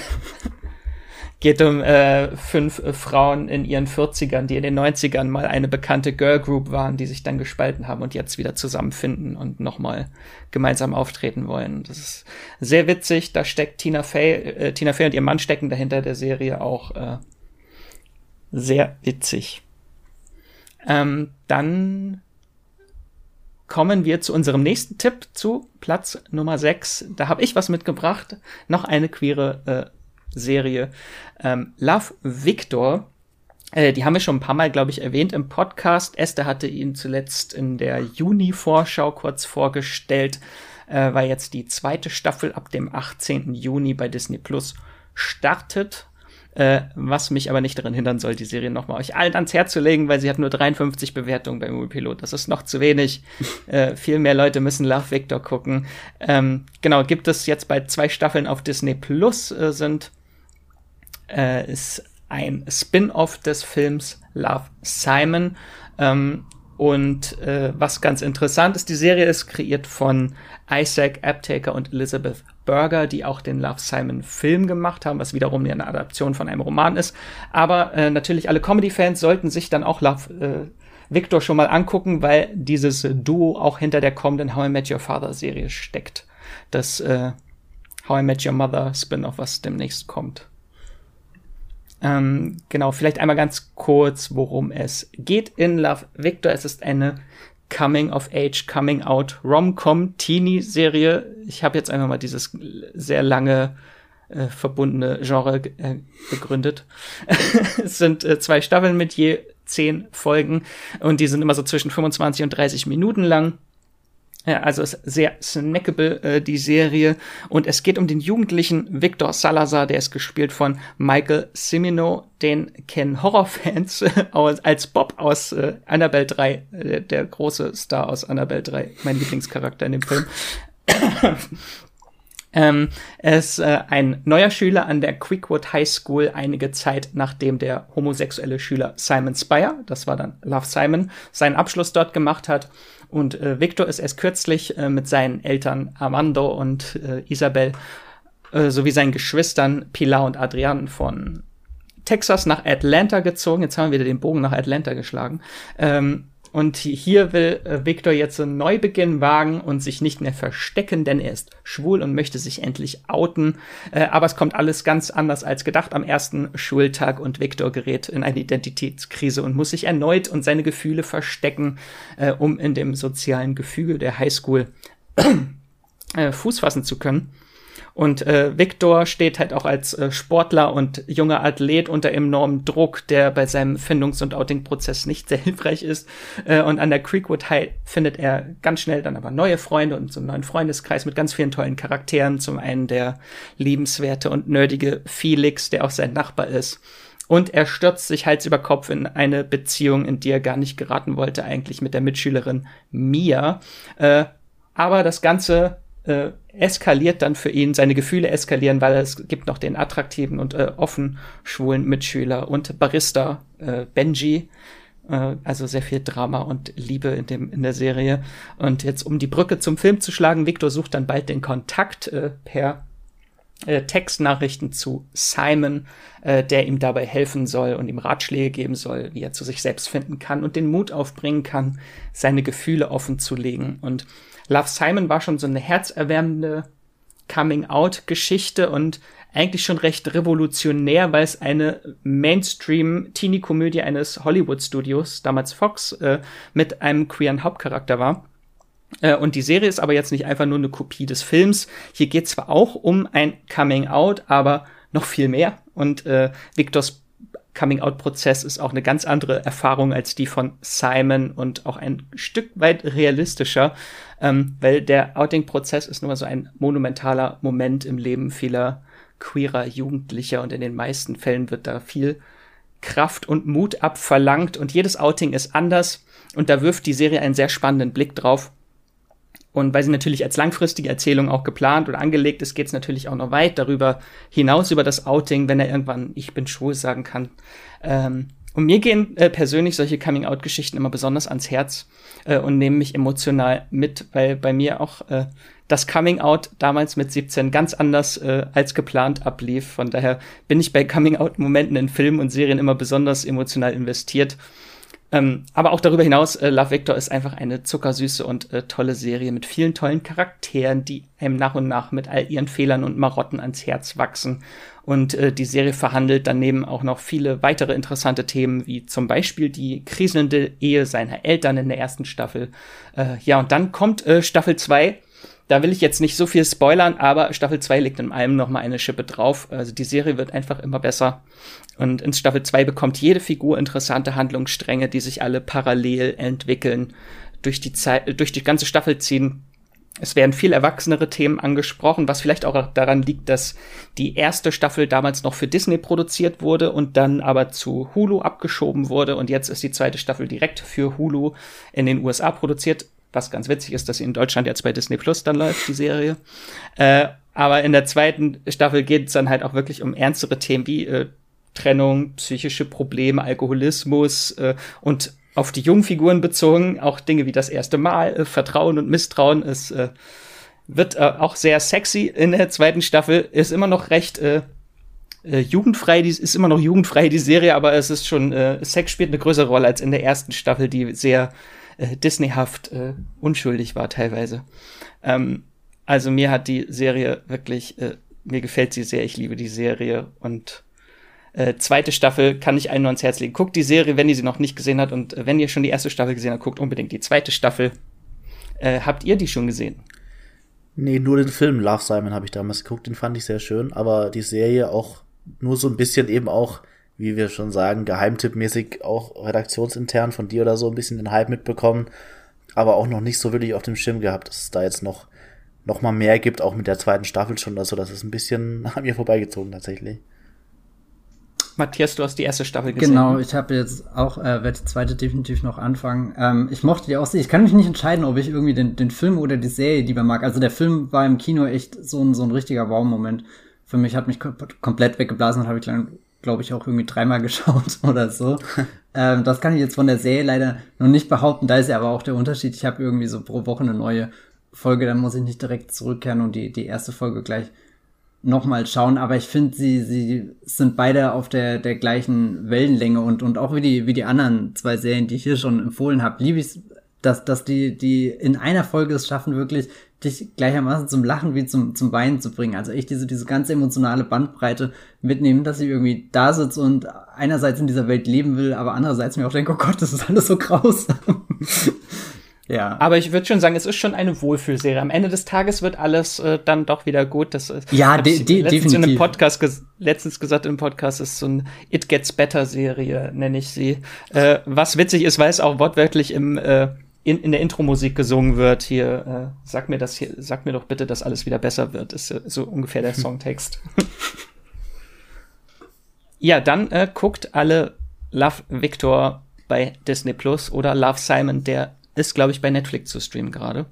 Geht um äh, fünf äh, Frauen in ihren 40ern, die in den 90ern mal eine bekannte Girl Group waren, die sich dann gespalten haben und jetzt wieder zusammenfinden und nochmal gemeinsam auftreten wollen. Das ist sehr witzig. Da steckt Tina Fey, äh, Tina Fey und ihr Mann stecken dahinter der Serie auch äh, sehr witzig. Ähm, dann kommen wir zu unserem nächsten Tipp zu Platz Nummer 6. Da habe ich was mitgebracht. Noch eine queere äh, Serie. Ähm, Love Victor. Äh, die haben wir schon ein paar Mal, glaube ich, erwähnt im Podcast. Esther hatte ihn zuletzt in der Juni-Vorschau kurz vorgestellt, äh, weil jetzt die zweite Staffel ab dem 18. Juni bei Disney Plus startet. Äh, was mich aber nicht daran hindern soll, die Serie nochmal euch allen ans Herz zu legen, weil sie hat nur 53 Bewertungen beim Moviepilot. Das ist noch zu wenig. äh, viel mehr Leute müssen Love Victor gucken. Ähm, genau, gibt es jetzt bei zwei Staffeln auf Disney Plus äh, sind, äh, ist ein Spin-off des Films Love Simon. Ähm, und äh, was ganz interessant ist, die Serie ist kreiert von Isaac Aptaker und Elizabeth Berger, die auch den Love Simon Film gemacht haben, was wiederum eine Adaption von einem Roman ist. Aber äh, natürlich alle Comedy-Fans sollten sich dann auch Love äh, Victor schon mal angucken, weil dieses Duo auch hinter der kommenden How I Met Your Father Serie steckt. Das äh, How I Met Your Mother Spin-off, was demnächst kommt. Ähm, genau, vielleicht einmal ganz kurz, worum es geht in Love Victor. Es ist eine Coming-of-Age, Coming-out Rom-Com-Teenie-Serie. Ich habe jetzt einfach mal dieses sehr lange äh, verbundene Genre äh, begründet. es sind äh, zwei Staffeln mit je zehn Folgen und die sind immer so zwischen 25 und 30 Minuten lang. Ja, also ist sehr snackable, äh, die Serie. Und es geht um den jugendlichen Victor Salazar, der ist gespielt von Michael Cimino. Den kennen Horrorfans äh, als Bob aus äh, Annabelle 3, äh, der große Star aus Annabelle 3, mein Lieblingscharakter in dem Film. Ähm, er ist äh, ein neuer Schüler an der Quickwood High School einige Zeit nachdem der homosexuelle Schüler Simon Spire, das war dann Love Simon, seinen Abschluss dort gemacht hat und äh, Victor ist erst kürzlich äh, mit seinen Eltern Armando und äh, Isabel äh, sowie seinen Geschwistern Pilar und Adrian von Texas nach Atlanta gezogen. Jetzt haben wir wieder den Bogen nach Atlanta geschlagen. Ähm, Und hier will äh, Victor jetzt einen Neubeginn wagen und sich nicht mehr verstecken, denn er ist schwul und möchte sich endlich outen. Äh, aber es kommt alles ganz anders als gedacht am ersten Schultag und Victor gerät in eine Identitätskrise und muss sich erneut und seine Gefühle verstecken, äh, um in dem sozialen Gefüge der Highschool Fuß fassen zu können. Und äh, Victor steht halt auch als äh, Sportler und junger Athlet unter enormem Druck, der bei seinem Findungs- und Outing-Prozess nicht sehr hilfreich ist. Äh, und an der Creekwood High findet er ganz schnell dann aber neue Freunde und so einen neuen Freundeskreis mit ganz vielen tollen Charakteren. Zum einen der liebenswerte und nerdige Felix, der auch sein Nachbar ist. Und er stürzt sich Hals über Kopf in eine Beziehung, in die er gar nicht geraten wollte, eigentlich mit der Mitschülerin Mia. Äh, aber das Ganze äh, eskaliert dann für ihn, seine Gefühle eskalieren, weil es gibt noch den attraktiven und äh, offen schwulen Mitschüler und Barista äh, Benji. Äh, also sehr viel Drama und Liebe in, dem, in der Serie. Und jetzt, um die Brücke zum Film zu schlagen, Victor sucht dann bald den Kontakt äh, per äh, Textnachrichten zu Simon, äh, der ihm dabei helfen soll und ihm Ratschläge geben soll, wie er zu sich selbst finden kann und den Mut aufbringen kann, seine Gefühle offen zu legen. Und Love Simon war schon so eine herzerwärmende Coming-out-Geschichte und eigentlich schon recht revolutionär, weil es eine Mainstream-Teenie-Komödie eines Hollywood-Studios, damals Fox, äh, mit einem queeren Hauptcharakter war. Äh, und die Serie ist aber jetzt nicht einfach nur eine Kopie des Films. Hier geht zwar auch um ein Coming-out, aber noch viel mehr. Und äh, Victors Coming-out-Prozess ist auch eine ganz andere Erfahrung als die von Simon und auch ein Stück weit realistischer, ähm, weil der Outing-Prozess ist nur so ein monumentaler Moment im Leben vieler queerer Jugendlicher und in den meisten Fällen wird da viel Kraft und Mut abverlangt und jedes Outing ist anders und da wirft die Serie einen sehr spannenden Blick drauf, und weil sie natürlich als langfristige Erzählung auch geplant oder angelegt ist, geht es natürlich auch noch weit darüber hinaus über das Outing, wenn er irgendwann ich bin schwul sagen kann. Ähm, und mir gehen äh, persönlich solche Coming-out-Geschichten immer besonders ans Herz äh, und nehmen mich emotional mit, weil bei mir auch äh, das Coming-out damals mit 17 ganz anders äh, als geplant ablief. Von daher bin ich bei Coming-out-Momenten in Filmen und Serien immer besonders emotional investiert. Ähm, aber auch darüber hinaus, äh, Love Victor ist einfach eine zuckersüße und äh, tolle Serie mit vielen tollen Charakteren, die einem nach und nach mit all ihren Fehlern und Marotten ans Herz wachsen. Und äh, die Serie verhandelt daneben auch noch viele weitere interessante Themen, wie zum Beispiel die kriselnde Ehe seiner Eltern in der ersten Staffel. Äh, ja, und dann kommt äh, Staffel 2 da will ich jetzt nicht so viel spoilern, aber Staffel 2 legt in allem noch mal eine Schippe drauf. Also die Serie wird einfach immer besser. Und in Staffel 2 bekommt jede Figur interessante Handlungsstränge, die sich alle parallel entwickeln, durch die Zeit, durch die ganze Staffel ziehen. Es werden viel erwachsenere Themen angesprochen, was vielleicht auch daran liegt, dass die erste Staffel damals noch für Disney produziert wurde und dann aber zu Hulu abgeschoben wurde und jetzt ist die zweite Staffel direkt für Hulu in den USA produziert was ganz witzig ist, dass sie in Deutschland jetzt bei Disney Plus dann läuft, die Serie. Äh, aber in der zweiten Staffel geht es dann halt auch wirklich um ernstere Themen wie äh, Trennung, psychische Probleme, Alkoholismus äh, und auf die Jungfiguren bezogen, auch Dinge wie das erste Mal, äh, Vertrauen und Misstrauen. Es äh, wird äh, auch sehr sexy in der zweiten Staffel, ist immer noch recht äh, äh, jugendfrei, die ist immer noch jugendfrei, die Serie, aber es ist schon, äh, Sex spielt eine größere Rolle als in der ersten Staffel, die sehr äh, Disneyhaft äh, unschuldig war teilweise. Ähm, also mir hat die Serie wirklich, äh, mir gefällt sie sehr, ich liebe die Serie und äh, zweite Staffel kann ich allen nur ans Herz legen. Guckt die Serie, wenn ihr sie noch nicht gesehen habt und äh, wenn ihr schon die erste Staffel gesehen habt, guckt unbedingt die zweite Staffel. Äh, habt ihr die schon gesehen? Nee, nur den Film Love Simon habe ich damals geguckt, den fand ich sehr schön, aber die Serie auch nur so ein bisschen eben auch wie wir schon sagen, geheimtippmäßig auch redaktionsintern von dir oder so ein bisschen den Hype mitbekommen, aber auch noch nicht so wirklich auf dem Schirm gehabt, dass es da jetzt noch, noch mal mehr gibt, auch mit der zweiten Staffel schon, also das ist ein bisschen an mir vorbeigezogen tatsächlich. Matthias, du hast die erste Staffel gesehen. Genau, ich habe jetzt auch, äh, werde die zweite definitiv noch anfangen. Ähm, ich mochte die auch sehr. Ich kann mich nicht entscheiden, ob ich irgendwie den, den Film oder die Serie lieber mag. Also der Film war im Kino echt so ein, so ein richtiger Wow-Moment. Für mich hat mich komplett weggeblasen und habe ich dann glaube ich, auch irgendwie dreimal geschaut oder so. ähm, das kann ich jetzt von der Serie leider noch nicht behaupten. Da ist ja aber auch der Unterschied. Ich habe irgendwie so pro Woche eine neue Folge, dann muss ich nicht direkt zurückkehren und die, die erste Folge gleich nochmal schauen, aber ich finde, sie, sie sind beide auf der, der gleichen Wellenlänge und, und auch wie die, wie die anderen zwei Serien, die ich hier schon empfohlen habe, liebe ich dass, dass die, die in einer Folge es schaffen, wirklich dich gleichermaßen zum Lachen wie zum, zum Weinen zu bringen. Also echt diese, diese ganze emotionale Bandbreite mitnehmen, dass ich irgendwie da sitze und einerseits in dieser Welt leben will, aber andererseits mir auch denke, oh Gott, das ist alles so grausam. ja. Aber ich würde schon sagen, es ist schon eine Wohlfühlserie. Am Ende des Tages wird alles äh, dann doch wieder gut. Das ist, ja, de de letztens definitiv. In einem Podcast ges letztens gesagt im Podcast ist so ein It Gets Better Serie, nenne ich sie. Äh, was witzig ist, weil es auch wortwörtlich im äh, in, in der Intro-Musik gesungen wird, hier, äh, sag mir das hier, sag mir doch bitte, dass alles wieder besser wird, ist so ungefähr der Songtext. ja, dann äh, guckt alle Love Victor bei Disney Plus oder Love Simon, der ist, glaube ich, bei Netflix zu streamen gerade.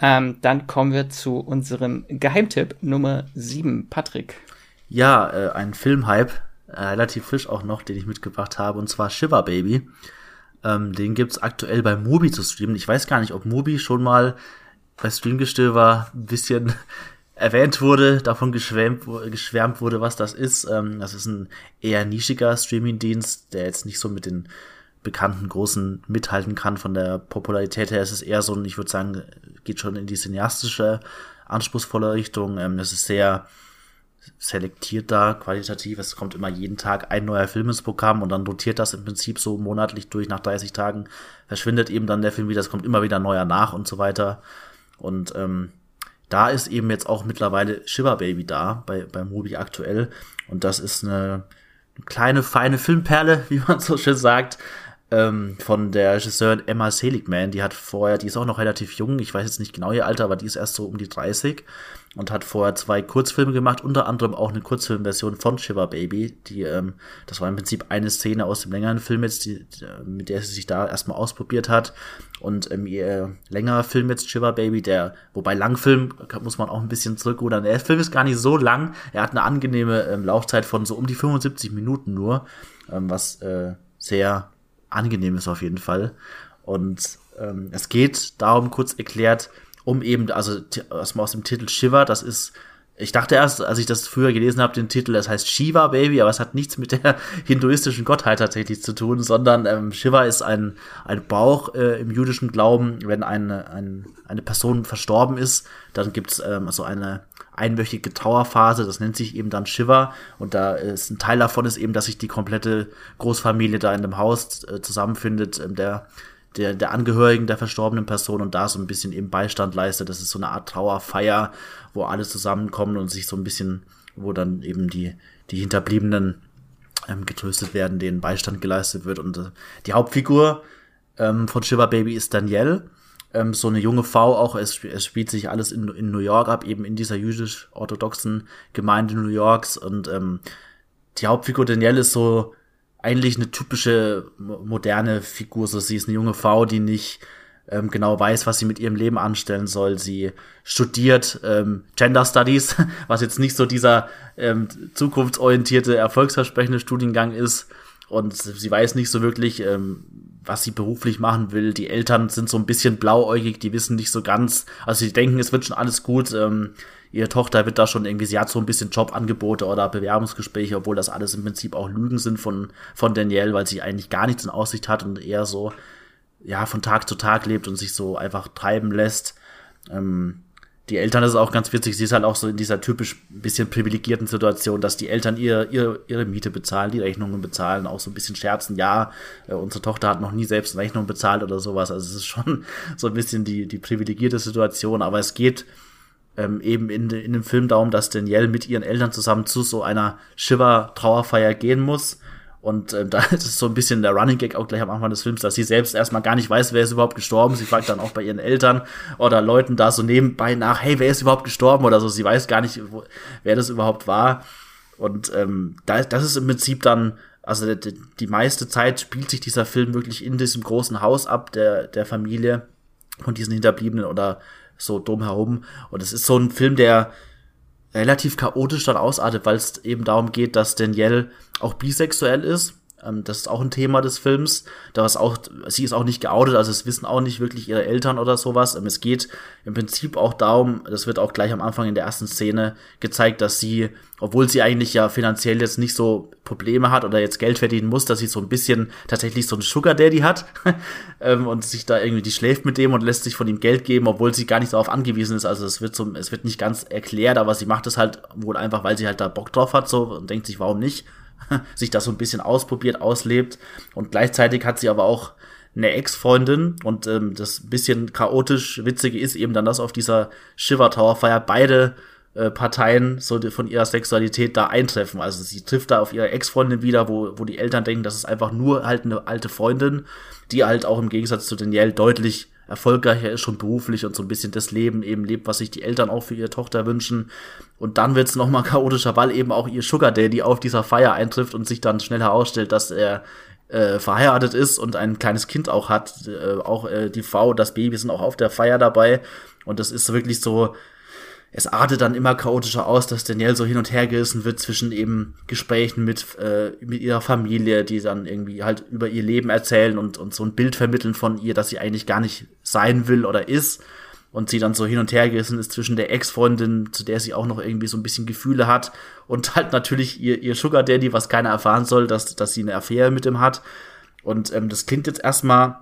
Ähm, dann kommen wir zu unserem Geheimtipp Nummer 7, Patrick. Ja, äh, ein Filmhype, äh, relativ frisch auch noch, den ich mitgebracht habe, und zwar Shiver Baby. Ähm, den gibt's aktuell bei Mubi zu streamen. Ich weiß gar nicht, ob Mubi schon mal bei Streamgestöber ein bisschen erwähnt wurde, davon geschwärmt, geschwärmt wurde, was das ist. Ähm, das ist ein eher nischiger Streamingdienst, der jetzt nicht so mit den bekannten großen mithalten kann von der Popularität her. Es ist eher so ein, ich würde sagen, geht schon in die cineastische, anspruchsvolle Richtung. Ähm, es ist sehr selektiert da qualitativ. Es kommt immer jeden Tag ein neuer Film ins Programm und dann rotiert das im Prinzip so monatlich durch. Nach 30 Tagen verschwindet eben dann der Film wieder. Es kommt immer wieder neuer nach und so weiter. Und ähm, da ist eben jetzt auch mittlerweile Shiver Baby da, bei, bei Mubi aktuell. Und das ist eine, eine kleine, feine Filmperle, wie man so schön sagt, ähm, von der Regisseurin Emma Seligman. Die hat vorher, die ist auch noch relativ jung, ich weiß jetzt nicht genau ihr Alter, aber die ist erst so um die 30 und hat vorher zwei Kurzfilme gemacht, unter anderem auch eine Kurzfilmversion von Shiver Baby, die, ähm, das war im Prinzip eine Szene aus dem längeren Film jetzt, die, mit der sie sich da erstmal ausprobiert hat. Und ähm, ihr längerer Film jetzt, Shiver Baby, der, wobei Langfilm muss man auch ein bisschen zurückrudern. Der Film ist gar nicht so lang, er hat eine angenehme ähm, Laufzeit von so um die 75 Minuten nur, ähm, was äh, sehr angenehm ist auf jeden Fall. Und ähm, es geht darum, kurz erklärt, um eben, also erstmal aus dem Titel Shiva, das ist, ich dachte erst, als ich das früher gelesen habe, den Titel, das heißt Shiva Baby, aber es hat nichts mit der hinduistischen Gottheit tatsächlich zu tun, sondern ähm, Shiva ist ein, ein Bauch äh, im jüdischen Glauben, wenn eine, ein, eine Person verstorben ist, dann gibt's ähm, so eine einwöchige Trauerphase, das nennt sich eben dann Shiva. Und da ist ein Teil davon ist eben, dass sich die komplette Großfamilie da in dem Haus äh, zusammenfindet, ähm, der der, der Angehörigen der verstorbenen Person und da so ein bisschen eben Beistand leistet. Das ist so eine Art Trauerfeier, wo alle zusammenkommen und sich so ein bisschen, wo dann eben die, die Hinterbliebenen ähm, getröstet werden, denen Beistand geleistet wird. Und äh, die Hauptfigur ähm, von Shiva Baby ist Danielle ähm, so eine junge Frau auch, es, es spielt sich alles in, in New York ab, eben in dieser jüdisch-orthodoxen Gemeinde New Yorks und ähm, die Hauptfigur Danielle ist so eigentlich eine typische moderne Figur, so sie ist eine junge Frau, die nicht ähm, genau weiß, was sie mit ihrem Leben anstellen soll. Sie studiert ähm, Gender Studies, was jetzt nicht so dieser ähm, zukunftsorientierte, erfolgsversprechende Studiengang ist. Und sie weiß nicht so wirklich, ähm, was sie beruflich machen will. Die Eltern sind so ein bisschen blauäugig, die wissen nicht so ganz. Also sie denken, es wird schon alles gut. Ähm, ihre Tochter wird da schon irgendwie, sie hat so ein bisschen Jobangebote oder Bewerbungsgespräche, obwohl das alles im Prinzip auch Lügen sind von, von Danielle, weil sie eigentlich gar nichts in Aussicht hat und eher so, ja, von Tag zu Tag lebt und sich so einfach treiben lässt. Ähm, die Eltern, das ist auch ganz witzig, sie ist halt auch so in dieser typisch bisschen privilegierten Situation, dass die Eltern ihr, ihr, ihre Miete bezahlen, die Rechnungen bezahlen, auch so ein bisschen scherzen, ja, äh, unsere Tochter hat noch nie selbst eine Rechnung bezahlt oder sowas. Also es ist schon so ein bisschen die, die privilegierte Situation, aber es geht ähm, eben in, in dem Film darum, dass Danielle mit ihren Eltern zusammen zu so einer Shiva-Trauerfeier gehen muss und äh, da ist so ein bisschen der Running Gag auch gleich am Anfang des Films, dass sie selbst erstmal gar nicht weiß, wer ist überhaupt gestorben. Sie fragt dann auch bei ihren Eltern oder Leuten da so nebenbei nach, hey, wer ist überhaupt gestorben oder so. Sie weiß gar nicht, wo, wer das überhaupt war. Und ähm, da, das ist im Prinzip dann, also die, die meiste Zeit spielt sich dieser Film wirklich in diesem großen Haus ab, der, der Familie von diesen Hinterbliebenen oder so drumherum. Und es ist so ein Film, der relativ chaotisch dann ausartet, weil es eben darum geht, dass Danielle auch bisexuell ist Ähm, das ist auch ein Thema des Films. Da was auch, sie ist auch nicht geoutet, also es wissen auch nicht wirklich ihre Eltern oder sowas. Ähm, es geht im Prinzip auch darum, das wird auch gleich am Anfang in der ersten Szene gezeigt, dass sie, obwohl sie eigentlich ja finanziell jetzt nicht so Probleme hat oder jetzt Geld verdienen muss, dass sie so ein bisschen tatsächlich so einen Sugar Daddy hat ähm, und sich da irgendwie, die schläft mit dem und lässt sich von ihm Geld geben, obwohl sie gar nicht darauf angewiesen ist. Also es wird so, es wird nicht ganz erklärt, aber sie macht es halt wohl einfach, weil sie halt da Bock drauf hat so und denkt sich, warum nicht? sich das so ein bisschen ausprobiert, auslebt. Und gleichzeitig hat sie aber auch eine Ex-Freundin und ähm, das bisschen chaotisch Witzige ist eben dann, dass auf dieser Shiver Tower Feier beide äh, Parteien so von ihrer Sexualität da eintreffen. Also sie trifft da auf ihre Ex-Freundin wieder, wo, wo die Eltern denken, das ist einfach nur halt eine alte Freundin, die halt auch im Gegensatz zu Danielle deutlich erfolgreicher ist, schon beruflich und so ein bisschen das Leben eben lebt, was sich die Eltern auch für ihre Tochter wünschen. Und dann wird's noch mal chaotischer, weil eben auch ihr Sugar Daddy auf dieser Feier eintrifft und sich dann schnell herausstellt, dass er äh, verheiratet ist und ein kleines Kind auch hat. Äh, auch äh, die Frau, das Baby sind auch auf der Feier dabei. Und das ist wirklich so, es artet dann immer chaotischer aus, dass Danielle so hin und her gerissen wird zwischen eben Gesprächen mit, äh, mit ihrer Familie, die dann irgendwie halt über ihr Leben erzählen und, und so ein Bild vermitteln von ihr, dass sie eigentlich gar nicht sein will oder ist. Und sie dann so hin und her gerissen ist zwischen der Ex-Freundin, zu der sie auch noch irgendwie so ein bisschen Gefühle hat, und halt natürlich ihr, ihr Sugar Daddy, was keiner erfahren soll, dass, dass sie eine Affäre mit ihm hat. Und ähm, das klingt jetzt erstmal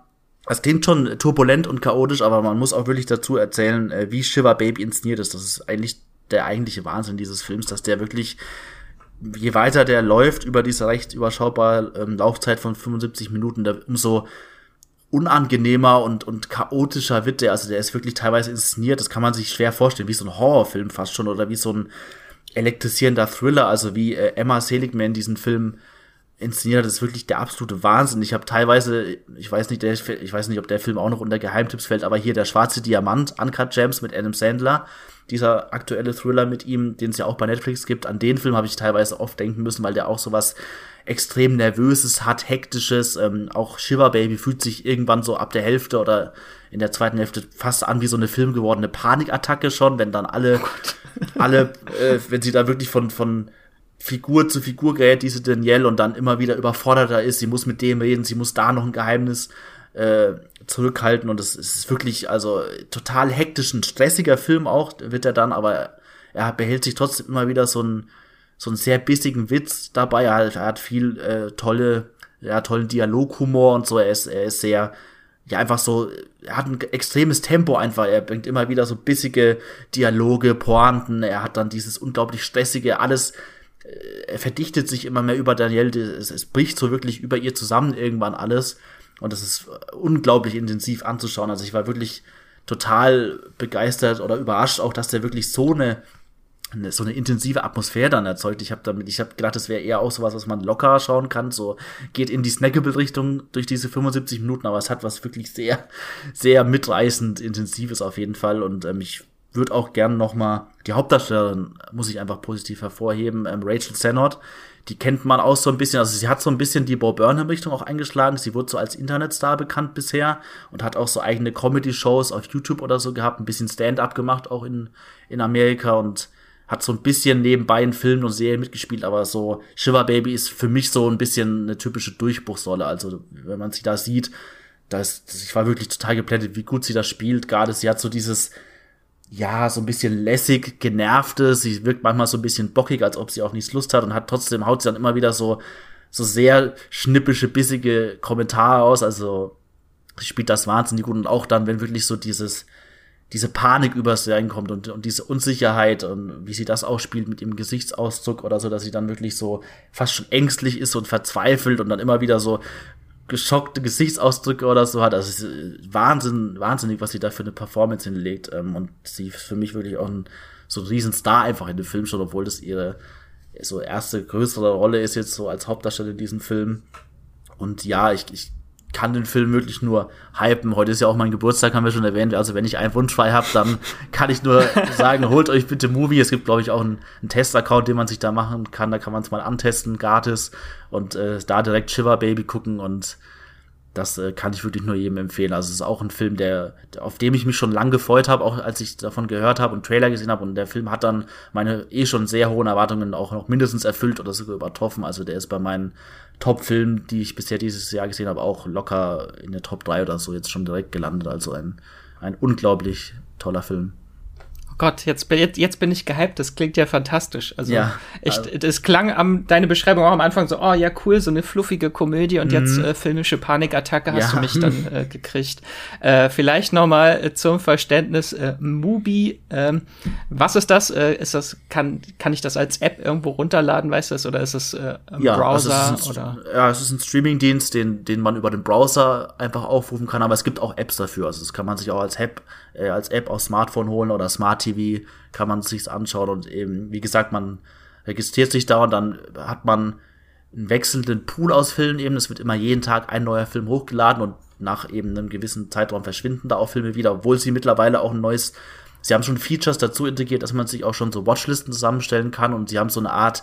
es klingt schon turbulent und chaotisch, aber man muss auch wirklich dazu erzählen, äh, wie Shiver Baby inszeniert ist. Das ist eigentlich der eigentliche Wahnsinn dieses Films, dass der wirklich, je weiter der läuft über diese recht überschaubare ähm, Laufzeit von 75 Minuten, der, umso unangenehmer und, und chaotischer wird der. Also der ist wirklich teilweise inszeniert, das kann man sich schwer vorstellen, wie so ein Horrorfilm fast schon oder wie so ein elektrisierender Thriller, also wie äh, Emma Seligman diesen Film inszeniert hat, ist wirklich der absolute Wahnsinn. Ich habe teilweise, ich weiß nicht, der, ich weiß nicht, ob der Film auch noch unter Geheimtipps fällt, aber hier der schwarze Diamant, Uncut Gems mit Adam Sandler, dieser aktuelle Thriller mit ihm, den es ja auch bei Netflix gibt, an den Film habe ich teilweise oft denken müssen, weil der auch sowas extrem nervöses hat, hektisches, ähm, auch Shiver Baby fühlt sich irgendwann so ab der Hälfte oder in der zweiten Hälfte fast an wie so eine Film gewordene Panikattacke schon, wenn dann alle, oh alle, äh, wenn sie da wirklich von, von Figur zu Figur gerät, diese Danielle, und dann immer wieder überforderter ist. Sie muss mit dem reden, sie muss da noch ein Geheimnis äh, zurückhalten. Und es ist wirklich, also total hektisch, ein stressiger Film auch, wird er dann, aber er behält sich trotzdem immer wieder so einen, so einen sehr bissigen Witz dabei. Er hat, er hat viel äh, tolle, ja, tollen Dialoghumor und so. Er ist, er ist sehr, ja, einfach so, er hat ein extremes Tempo einfach. Er bringt immer wieder so bissige Dialoge, Pointen. Er hat dann dieses unglaublich stressige, alles er verdichtet sich immer mehr über Danielle. Es, es bricht so wirklich über ihr zusammen irgendwann alles. Und das ist unglaublich intensiv anzuschauen. Also ich war wirklich total begeistert oder überrascht auch, dass der wirklich so eine, eine so eine intensive Atmosphäre dann erzeugt. Ich habe damit, ich habe gedacht, das wäre eher auch sowas, was man locker schauen kann. So geht in die Snackable-Richtung durch diese 75 Minuten, aber es hat was wirklich sehr, sehr mitreißend intensives auf jeden Fall. Und ähm, ich würde auch gern noch mal die Hauptdarstellerin muss ich einfach positiv hervorheben, ähm, Rachel Sennott. Die kennt man auch so ein bisschen, also sie hat so ein bisschen die Bo Burnham Richtung auch eingeschlagen. Sie wurde so als Internetstar bekannt bisher und hat auch so eigene Comedy-Shows auf YouTube oder so gehabt, ein bisschen Stand-up gemacht auch in, in Amerika und hat so ein bisschen nebenbei in Filmen und Serien mitgespielt, aber so Shiver Baby ist für mich so ein bisschen eine typische Durchbruchsrolle. Also wenn man sie da sieht, da ist, ich war wirklich total geplättet, wie gut sie das spielt. Gerade sie hat so dieses ja, so ein bisschen lässig, genervte. Sie wirkt manchmal so ein bisschen bockig, als ob sie auch nichts Lust hat und hat trotzdem, haut sie dann immer wieder so, so sehr schnippische, bissige Kommentare aus. Also, sie spielt das wahnsinnig gut und auch dann, wenn wirklich so dieses, diese Panik übers Serien kommt und, und diese Unsicherheit und wie sie das auch spielt mit ihrem Gesichtsausdruck oder so, dass sie dann wirklich so fast schon ängstlich ist und verzweifelt und dann immer wieder so geschockte Gesichtsausdrücke oder so hat. Also ist Wahnsinn, wahnsinnig, was sie da für eine Performance hinlegt. Ähm, und sie ist für mich wirklich auch ein, so ein Riesenstar einfach in dem Film schon, obwohl das ihre so erste größere Rolle ist jetzt so als Hauptdarsteller in diesem Film. Und ja, ich, ich kann den Film wirklich nur hypen. Heute ist ja auch mein Geburtstag, haben wir schon erwähnt. Also wenn ich einen Wunsch frei habe, dann kann ich nur sagen, holt euch bitte Movie. Es gibt, glaube ich, auch einen, einen Test-Account, den man sich da machen kann. Da kann man es mal antesten, gratis. Und äh, da direkt Shiver Baby gucken. Und das äh, kann ich wirklich nur jedem empfehlen. Also es ist auch ein Film, der, auf dem ich mich schon lange gefreut habe, auch als ich davon gehört habe und Trailer gesehen habe. Und der Film hat dann meine eh schon sehr hohen Erwartungen auch noch mindestens erfüllt oder sogar übertroffen. Also der ist bei meinen Top-Filmen, die ich bisher dieses Jahr gesehen habe, auch locker in der Top 3 oder so jetzt schon direkt gelandet. Also ein, ein unglaublich toller Film. Gott, jetzt, jetzt, jetzt bin ich gehypt. Das klingt ja fantastisch. Also, ja, echt, also, es klang am, deine Beschreibung auch am Anfang so, oh ja, cool, so eine fluffige Komödie und jetzt mhm. äh, filmische Panikattacke hast ja. du mich dann äh, gekriegt. Äh, vielleicht noch mal äh, zum Verständnis, äh, Mubi, ähm, was ist das? Äh, ist das, kann, kann ich das als App irgendwo runterladen, weißt du das? Oder ist es äh, im ja, Browser? Also es ein, ja, es ist ein Streamingdienst, den, den man über den Browser einfach aufrufen kann, aber es gibt auch Apps dafür. Also das kann man sich auch als App, äh, als App aus Smartphone holen oder Smart TV kann man sich's anschauen und eben, wie gesagt, man registriert sich da und dann hat man einen wechselnden Pool aus Filmen eben. Es wird immer jeden Tag ein neuer Film hochgeladen und nach eben einem gewissen Zeitraum verschwinden da auch Filme wieder, obwohl sie mittlerweile auch ein neues, sie haben schon Features dazu integriert, dass man sich auch schon so Watchlisten zusammenstellen kann und sie haben so eine Art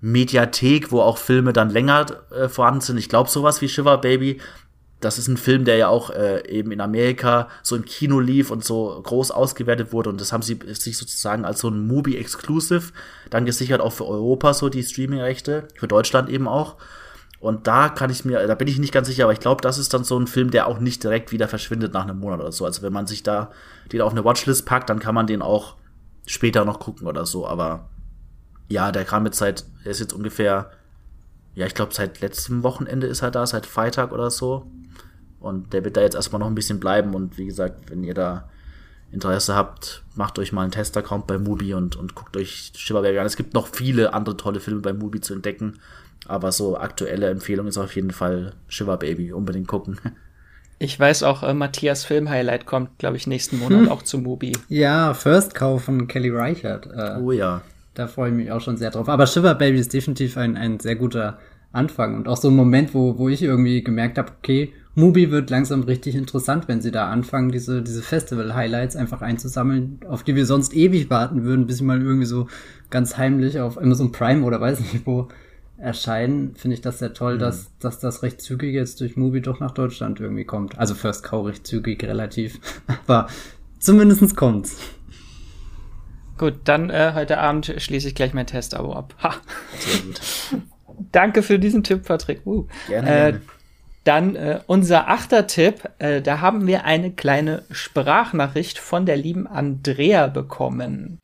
Mediathek, wo auch Filme dann länger äh, vorhanden sind. Ich glaube sowas wie Shiver Baby das ist ein Film, der ja auch äh, eben in Amerika so im Kino lief und so groß ausgewertet wurde. Und das haben sie sich sozusagen als so ein Movie-Exclusive dann gesichert, auch für Europa so die Streaming-Rechte, für Deutschland eben auch. Und da kann ich mir, da bin ich nicht ganz sicher, aber ich glaube, das ist dann so ein Film, der auch nicht direkt wieder verschwindet nach einem Monat oder so. Also wenn man sich da den auf eine Watchlist packt, dann kann man den auch später noch gucken oder so. Aber ja, der kam jetzt seit, er ist jetzt ungefähr, ja, ich glaube, seit letztem Wochenende ist er da, seit Freitag oder so. Und der wird da jetzt erstmal noch ein bisschen bleiben. Und wie gesagt, wenn ihr da Interesse habt, macht euch mal einen Testaccount bei Mubi und, und guckt euch Shiverberg an. Es gibt noch viele andere tolle Filme bei Mubi zu entdecken. Aber so aktuelle Empfehlung ist auf jeden Fall Shiver Baby. Unbedingt gucken. Ich weiß auch, äh, Matthias Film Highlight kommt, glaube ich, nächsten Monat hm. auch zu Mubi. Ja, First Kauf von Kelly Reichert. Äh, oh ja. Da freue ich mich auch schon sehr drauf. Aber Shiver Baby ist definitiv ein, ein sehr guter Anfang und auch so ein Moment, wo, wo ich irgendwie gemerkt habe, okay, Mubi wird langsam richtig interessant, wenn sie da anfangen, diese, diese Festival-Highlights einfach einzusammeln, auf die wir sonst ewig warten würden, bis sie mal irgendwie so ganz heimlich auf Amazon Prime oder weiß nicht wo erscheinen, finde ich das sehr toll, mhm. dass, dass das recht zügig jetzt durch Mubi doch nach Deutschland irgendwie kommt. Also First Cow recht zügig relativ, aber zumindestens kommt's. Gut, dann äh, heute Abend schließe ich gleich mein Testabo ab. Ha. Sehr gut. Danke für diesen Tipp, Patrick. Uh. Gerne. Äh, dann äh, unser achter Tipp, äh, da haben wir eine kleine Sprachnachricht von der lieben Andrea bekommen.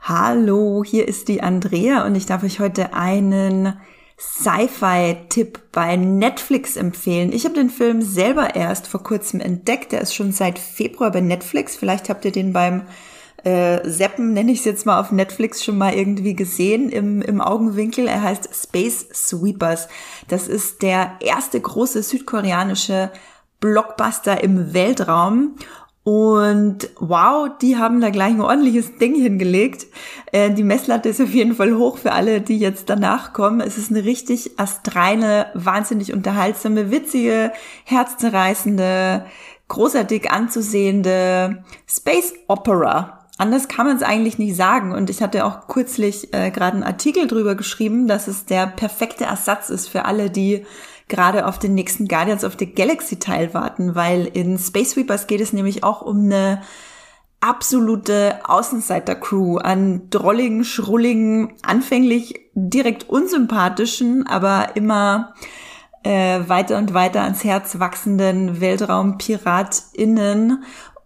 Hallo, hier ist die Andrea und ich darf euch heute einen Sci-Fi-Tipp bei Netflix empfehlen. Ich habe den Film selber erst vor kurzem entdeckt. Der ist schon seit Februar bei Netflix. Vielleicht habt ihr den beim äh, Seppen, nenne ich es jetzt mal auf Netflix, schon mal irgendwie gesehen im, im Augenwinkel. Er heißt Space Sweepers. Das ist der erste große südkoreanische Blockbuster im Weltraum. Und wow, die haben da gleich ein ordentliches Ding hingelegt. Äh, die Messlatte ist auf jeden Fall hoch für alle, die jetzt danach kommen. Es ist eine richtig astreine, wahnsinnig unterhaltsame, witzige, herzzerreißende, großartig anzusehende Space Opera anders kann man es eigentlich nicht sagen. Und ich hatte auch kürzlich äh, gerade einen Artikel drüber geschrieben, dass es der perfekte Ersatz ist für alle, die gerade auf den nächsten Guardians of the Galaxy Teil warten, weil in Space Sweepers geht es nämlich auch um eine absolute Außenseiter-Crew an drolligen, schrulligen, anfänglich direkt unsympathischen, aber immer äh, weiter und weiter ans Herz wachsenden WeltraumpiratInnen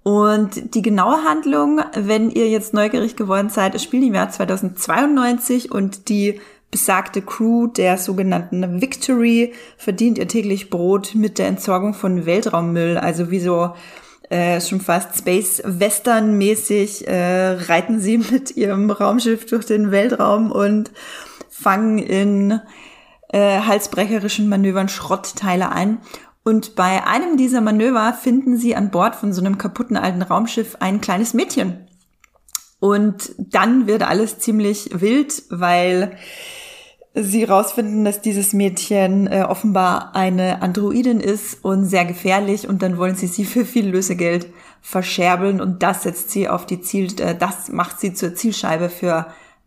und die genaue Handlung, wenn ihr jetzt neugierig geworden seid, es spielt im Jahr 2092 und die besagte Crew der sogenannten Victory verdient ihr täglich Brot mit der Entsorgung von Weltraummüll. Also wie so äh, schon fast Space Western mäßig äh, reiten sie mit ihrem Raumschiff durch den Weltraum und fangen in äh, halsbrecherischen Manövern Schrottteile ein. Und bei einem dieser Manöver finden sie an Bord von so einem kaputten alten Raumschiff ein kleines Mädchen. Und dann wird alles ziemlich wild, weil sie rausfinden, dass dieses Mädchen äh, offenbar eine Androidin ist und sehr gefährlich und dann wollen sie sie für viel Lösegeld verscherbeln und das setzt sie auf die Ziel, äh, das macht sie zur Zielscheibe für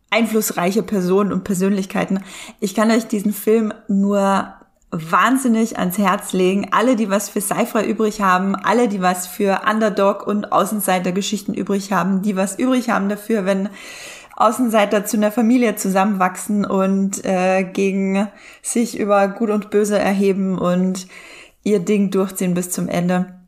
einflussreiche Personen und Persönlichkeiten. Ich kann euch diesen Film nur wahnsinnig ans Herz legen. Alle, die was für Sci-Fi übrig haben, alle, die was für Underdog und Außenseitergeschichten übrig haben, die was übrig haben dafür, wenn Außenseiter zu einer Familie zusammenwachsen und äh, gegen sich über Gut und Böse erheben und ihr Ding durchziehen bis zum Ende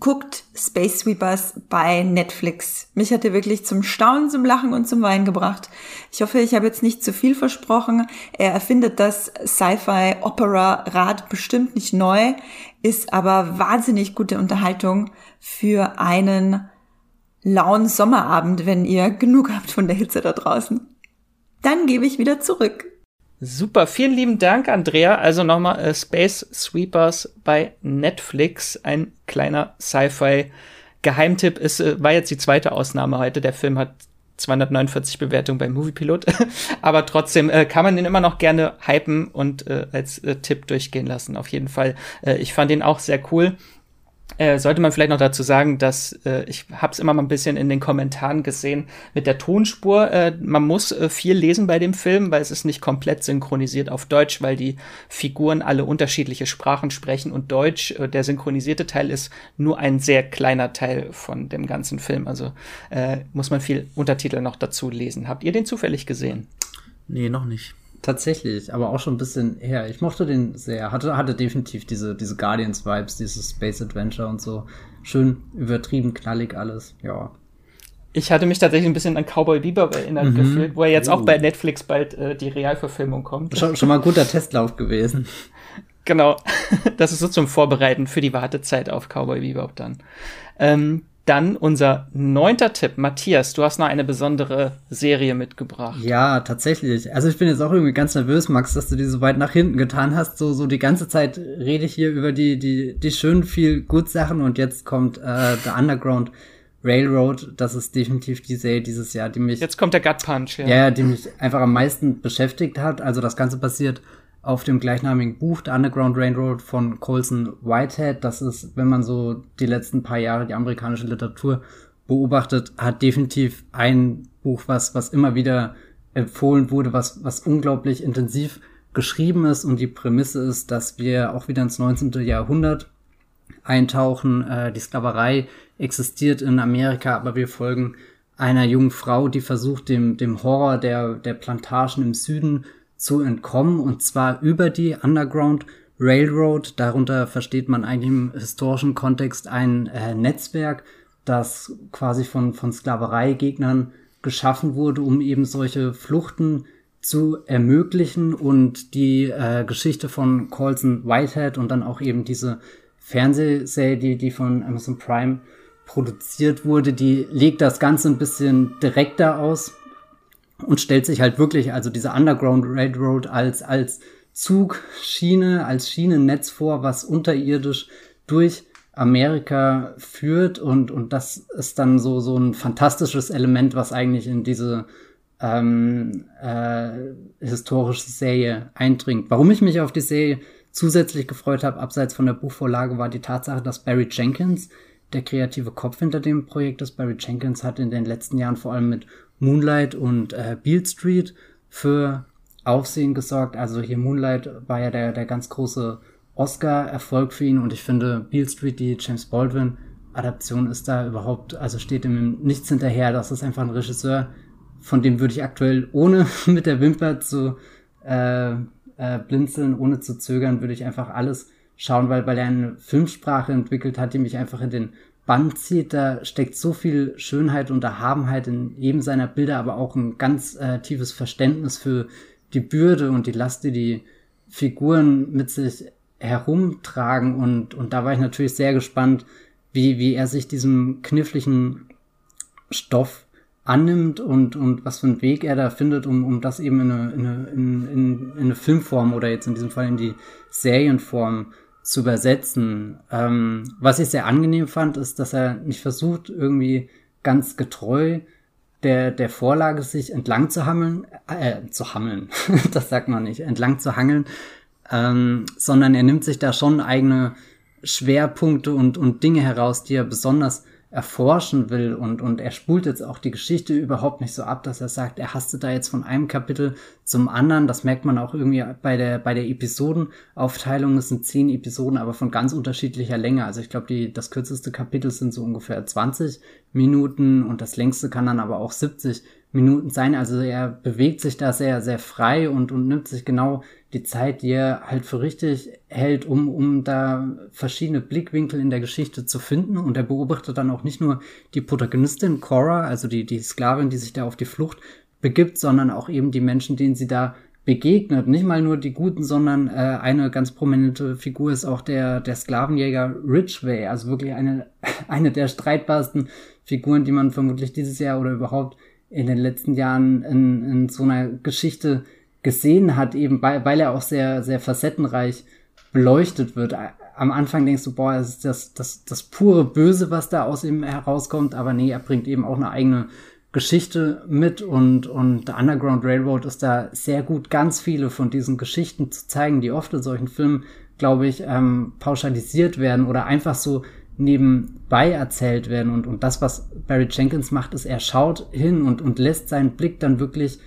guckt Space Sweepers bei Netflix. Mich hat er wirklich zum Staunen, zum Lachen und zum Weinen gebracht. Ich hoffe, ich habe jetzt nicht zu viel versprochen. Er erfindet das Sci-Fi-Opera-Rad bestimmt nicht neu, ist aber wahnsinnig gute Unterhaltung für einen lauen Sommerabend, wenn ihr genug habt von der Hitze da draußen. Dann gebe ich wieder zurück. Super, vielen lieben Dank, Andrea. Also nochmal äh, Space Sweepers bei Netflix, ein kleiner Sci-Fi. Geheimtipp ist, äh, war jetzt die zweite Ausnahme heute. Der Film hat 249 Bewertungen beim Moviepilot. Aber trotzdem äh, kann man den immer noch gerne hypen und äh, als äh, Tipp durchgehen lassen. Auf jeden Fall. Äh, ich fand den auch sehr cool. Äh, sollte man vielleicht noch dazu sagen, dass äh, ich habe es immer mal ein bisschen in den Kommentaren gesehen mit der Tonspur. Äh, man muss äh, viel lesen bei dem Film, weil es ist nicht komplett synchronisiert auf Deutsch, weil die Figuren alle unterschiedliche Sprachen sprechen und Deutsch, äh, der synchronisierte Teil ist nur ein sehr kleiner Teil von dem ganzen Film. Also muss man viel Untertitel noch dazu lesen. Habt ihr den zufällig gesehen? Nee, noch nicht. Tatsächlich, aber auch schon ein bisschen her. Ich mochte den sehr. Hatte, hatte definitiv diese, diese Guardians-Vibes, dieses Space Adventure und so. Schön übertrieben knallig alles, ja. Ich hatte mich tatsächlich ein bisschen an Cowboy Bebop erinnert mhm. gefühlt, wo er jetzt oh. auch bei Netflix bald äh, die Realverfilmung kommt. Schon, schon mal ein guter Testlauf gewesen. Genau. Das ist so zum Vorbereiten für die Wartezeit auf Cowboy Bebop dann. Ähm, dann unser neunter Tipp. Matthias, du hast noch eine besondere Serie mitgebracht. Ja, tatsächlich. Also ich bin jetzt auch irgendwie ganz nervös, Max, dass du die so weit nach hinten getan hast. So, so die ganze Zeit rede ich hier über die, die, die schönen viel gut Sachen und jetzt kommt äh, The Underground Railroad. Das ist definitiv die Serie dieses Jahr, die mich. Jetzt kommt der Gut Punch, ja. Ja, die mich einfach am meisten beschäftigt hat. Also das Ganze passiert auf dem gleichnamigen Buch The Underground Railroad von Colson Whitehead. Das ist, wenn man so die letzten paar Jahre die amerikanische Literatur beobachtet, hat definitiv ein Buch, was, was immer wieder empfohlen wurde, was, was unglaublich intensiv geschrieben ist und die Prämisse ist, dass wir auch wieder ins 19. Jahrhundert eintauchen. Äh, die Sklaverei existiert in Amerika, aber wir folgen einer jungen Frau, die versucht, dem, dem Horror der, der Plantagen im Süden zu entkommen und zwar über die Underground Railroad. Darunter versteht man eigentlich im historischen Kontext ein äh, Netzwerk, das quasi von, von Sklavereigegnern geschaffen wurde, um eben solche Fluchten zu ermöglichen und die äh, Geschichte von Colson Whitehead und dann auch eben diese Fernsehserie, die, die von Amazon Prime produziert wurde, die legt das Ganze ein bisschen direkter aus und stellt sich halt wirklich, also diese Underground Railroad als, als Zugschiene, als Schienennetz vor, was unterirdisch durch Amerika führt und, und das ist dann so, so ein fantastisches Element, was eigentlich in diese ähm, äh, historische Serie eindringt. Warum ich mich auf die Serie zusätzlich gefreut habe, abseits von der Buchvorlage, war die Tatsache, dass Barry Jenkins, der kreative Kopf hinter dem Projekt ist, Barry Jenkins hat in den letzten Jahren vor allem mit Moonlight und äh, Beale Street für Aufsehen gesorgt. Also hier Moonlight war ja der, der ganz große Oscar-Erfolg für ihn und ich finde Beale Street, die James Baldwin Adaption ist da überhaupt, also steht ihm nichts hinterher. Das ist einfach ein Regisseur, von dem würde ich aktuell ohne mit der Wimper zu äh, äh, blinzeln, ohne zu zögern, würde ich einfach alles schauen, weil, weil er eine Filmsprache entwickelt hat, die mich einfach in den Band zieht, da steckt so viel Schönheit und Erhabenheit in jedem seiner Bilder, aber auch ein ganz äh, tiefes Verständnis für die Bürde und die Last, die die Figuren mit sich herumtragen. Und, und da war ich natürlich sehr gespannt, wie, wie er sich diesem kniffligen Stoff annimmt und, und was für einen Weg er da findet, um, um das eben in eine, in, eine, in, in, in eine Filmform oder jetzt in diesem Fall in die Serienform zu übersetzen. Ähm, was ich sehr angenehm fand, ist, dass er nicht versucht, irgendwie ganz getreu der, der Vorlage sich entlang zu hammeln, äh, zu hammeln, das sagt man nicht, entlang zu hangeln, ähm, sondern er nimmt sich da schon eigene Schwerpunkte und, und Dinge heraus, die er besonders erforschen will und, und er spult jetzt auch die Geschichte überhaupt nicht so ab, dass er sagt, er hasste da jetzt von einem Kapitel zum anderen. Das merkt man auch irgendwie bei der, bei der Episodenaufteilung. Es sind zehn Episoden, aber von ganz unterschiedlicher Länge. Also ich glaube, die, das kürzeste Kapitel sind so ungefähr 20 Minuten und das längste kann dann aber auch 70 Minuten sein. Also er bewegt sich da sehr, sehr frei und, und nimmt sich genau die Zeit, die er halt für richtig hält, um, um da verschiedene Blickwinkel in der Geschichte zu finden. Und er beobachtet dann auch nicht nur die Protagonistin Cora, also die, die Sklavin, die sich da auf die Flucht begibt, sondern auch eben die Menschen, denen sie da begegnet. Nicht mal nur die Guten, sondern äh, eine ganz prominente Figur ist auch der, der Sklavenjäger Ridgway, also wirklich eine, eine der streitbarsten Figuren, die man vermutlich dieses Jahr oder überhaupt in den letzten Jahren in, in so einer Geschichte gesehen hat, eben weil, weil er auch sehr, sehr facettenreich beleuchtet wird. Am Anfang denkst du, boah, das ist das, das, das pure Böse, was da aus ihm herauskommt, aber nee, er bringt eben auch eine eigene Geschichte mit und, und The Underground Railroad ist da sehr gut, ganz viele von diesen Geschichten zu zeigen, die oft in solchen Filmen, glaube ich, ähm, pauschalisiert werden oder einfach so nebenbei erzählt werden. Und, und das, was Barry Jenkins macht, ist, er schaut hin und, und lässt seinen Blick dann wirklich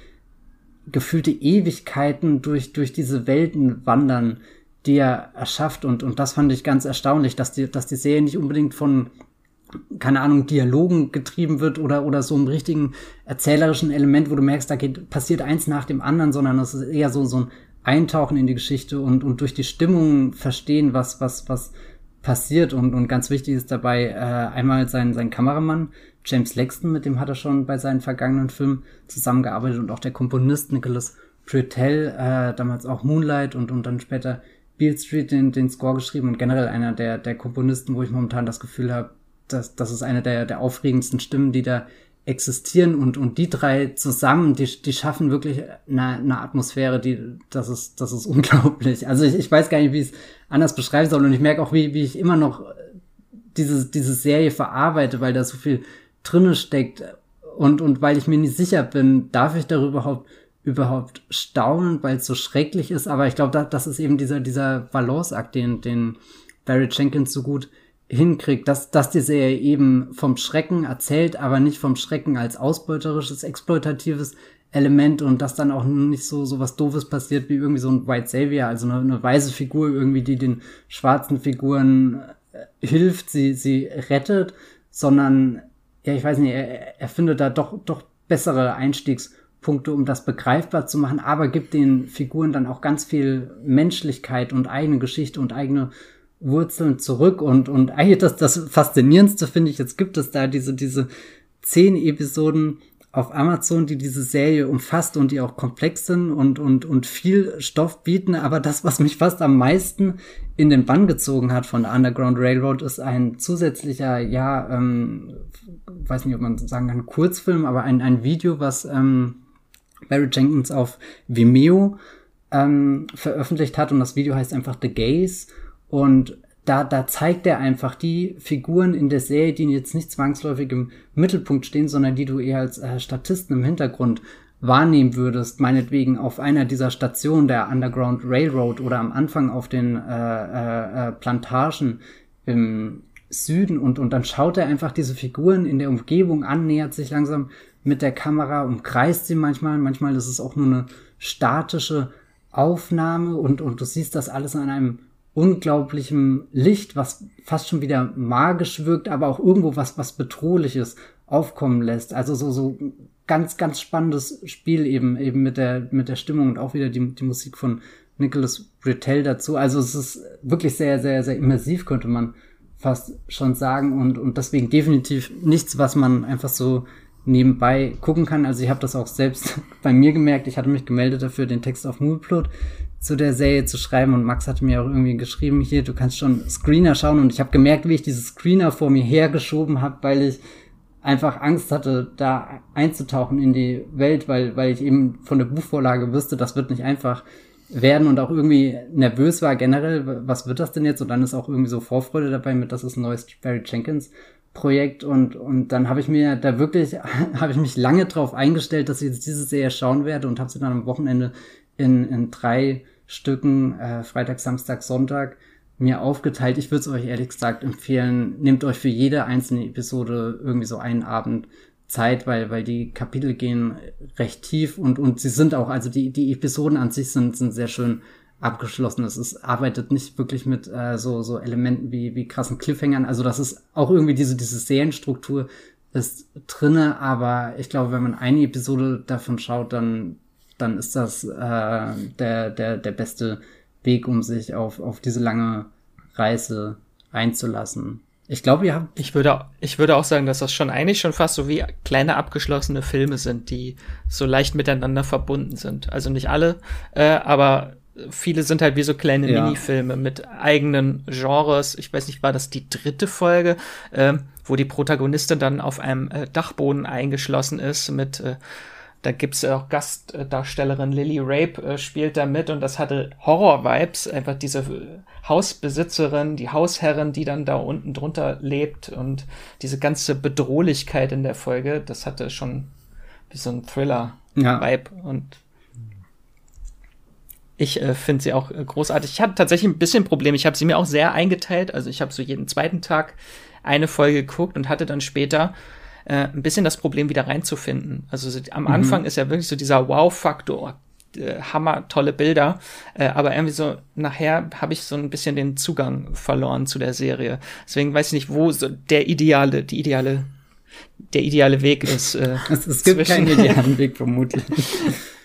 gefühlte Ewigkeiten durch, durch diese Welten wandern, die er erschafft. Und, und das fand ich ganz erstaunlich, dass die, dass die Serie nicht unbedingt von, keine Ahnung, Dialogen getrieben wird oder, oder so einem richtigen erzählerischen Element, wo du merkst, da geht, passiert eins nach dem anderen, sondern es ist eher so, so ein Eintauchen in die Geschichte und, und durch die Stimmung verstehen, was, was, was passiert. Und, und ganz wichtig ist dabei äh, einmal sein, sein Kameramann, James Lexton, mit dem hat er schon bei seinen vergangenen Filmen zusammengearbeitet und auch der Komponist Nicholas Pretel, äh, damals auch Moonlight und, und dann später Beale Street den, den Score geschrieben und generell einer der, der Komponisten, wo ich momentan das Gefühl habe, dass das ist eine der, der aufregendsten Stimmen, die da existieren und, und die drei zusammen, die, die schaffen wirklich eine, eine Atmosphäre, die, das ist, das ist unglaublich. Also ich, ich weiß gar nicht, wie ich es anders beschreiben soll und ich merke auch, wie, wie ich immer noch diese, diese Serie verarbeite, weil da so viel drinne steckt und, und weil ich mir nicht sicher bin, darf ich darüber überhaupt, überhaupt staunen, weil es so schrecklich ist, aber ich glaube, da, das ist eben dieser, dieser Balanceakt, den, den Barry Jenkins so gut hinkriegt, dass, dass die Serie eben vom Schrecken erzählt, aber nicht vom Schrecken als ausbeuterisches, exploitatives Element und dass dann auch nicht so, so was Doofes passiert wie irgendwie so ein White Savior, also eine, eine weise Figur irgendwie, die den schwarzen Figuren äh, hilft, sie, sie rettet, sondern, ja, ich weiß nicht, er, er findet da doch, doch bessere Einstiegspunkte, um das begreifbar zu machen, aber gibt den Figuren dann auch ganz viel Menschlichkeit und eigene Geschichte und eigene Wurzeln zurück und, und eigentlich das, das Faszinierendste finde ich, jetzt gibt es da diese, diese zehn Episoden auf Amazon, die diese Serie umfasst und die auch komplex sind und, und, und viel Stoff bieten. Aber das, was mich fast am meisten in den Bann gezogen hat von Underground Railroad, ist ein zusätzlicher, ja, ähm, weiß nicht, ob man sagen kann, Kurzfilm, aber ein, ein Video, was ähm, Barry Jenkins auf Vimeo ähm, veröffentlicht hat. Und das Video heißt einfach The Gaze. Und da, da zeigt er einfach die Figuren in der Serie, die jetzt nicht zwangsläufig im Mittelpunkt stehen, sondern die du eher als äh, Statisten im Hintergrund wahrnehmen würdest, meinetwegen auf einer dieser Stationen der Underground Railroad oder am Anfang auf den äh, äh, äh Plantagen im Süden. Und, und dann schaut er einfach diese Figuren in der Umgebung an, nähert sich langsam mit der Kamera, umkreist sie manchmal, manchmal ist es auch nur eine statische Aufnahme und, und du siehst das alles an einem unglaublichem Licht, was fast schon wieder magisch wirkt, aber auch irgendwo was, was bedrohliches aufkommen lässt. Also so, so ganz, ganz spannendes Spiel eben, eben mit der, mit der Stimmung und auch wieder die, die Musik von Nicholas Britell dazu. Also es ist wirklich sehr, sehr, sehr immersiv, könnte man fast schon sagen und, und deswegen definitiv nichts, was man einfach so nebenbei gucken kann. Also ich habe das auch selbst bei mir gemerkt. Ich hatte mich gemeldet dafür, den Text auf Moodplot zu der Serie zu schreiben und Max hatte mir auch irgendwie geschrieben, hier, du kannst schon Screener schauen und ich habe gemerkt, wie ich diese Screener vor mir hergeschoben habe, weil ich einfach Angst hatte, da einzutauchen in die Welt, weil, weil ich eben von der Buchvorlage wüsste, das wird nicht einfach werden und auch irgendwie nervös war generell, was wird das denn jetzt? Und dann ist auch irgendwie so Vorfreude dabei mit, das ist ein neues Barry Jenkins Projekt und, und dann habe ich mir da wirklich, habe ich mich lange drauf eingestellt, dass ich jetzt diese Serie schauen werde und habe sie dann am Wochenende in, in drei Stücken, äh, Freitag, Samstag, Sonntag, mir aufgeteilt. Ich würde es euch ehrlich gesagt empfehlen, nehmt euch für jede einzelne Episode irgendwie so einen Abend Zeit, weil, weil die Kapitel gehen recht tief und, und sie sind auch, also die, die Episoden an sich sind, sind sehr schön abgeschlossen. Es ist, arbeitet nicht wirklich mit äh, so, so Elementen wie, wie krassen Cliffhangern. Also das ist auch irgendwie diese, diese Serienstruktur ist drinne, aber ich glaube, wenn man eine Episode davon schaut, dann, dann ist das äh, der, der, der beste Weg, um sich auf, auf diese lange Reise einzulassen. Ich glaube, ihr habt. Ich würde, ich würde auch sagen, dass das schon eigentlich schon fast so wie kleine abgeschlossene Filme sind, die so leicht miteinander verbunden sind. Also nicht alle, äh, aber viele sind halt wie so kleine ja. Minifilme mit eigenen Genres. Ich weiß nicht, war das die dritte Folge, äh, wo die Protagonistin dann auf einem äh, Dachboden eingeschlossen ist mit äh, da gibt's auch Gastdarstellerin Lily Rape äh, spielt da mit und das hatte Horror-Vibes. Einfach diese äh, Hausbesitzerin, die Hausherrin, die dann da unten drunter lebt und diese ganze Bedrohlichkeit in der Folge, das hatte schon wie so ein Thriller-Vibe ja. und ich äh, finde sie auch äh, großartig. Ich hatte tatsächlich ein bisschen Problem. Ich habe sie mir auch sehr eingeteilt. Also ich habe so jeden zweiten Tag eine Folge geguckt und hatte dann später äh, ein bisschen das Problem, wieder reinzufinden. Also so, am mhm. Anfang ist ja wirklich so dieser Wow-Faktor. Äh, hammer tolle Bilder, äh, aber irgendwie so nachher habe ich so ein bisschen den Zugang verloren zu der Serie. Deswegen weiß ich nicht, wo so der ideale, die ideale, der ideale Weg ist. Äh, es, es gibt keinen idealen Weg vermutlich.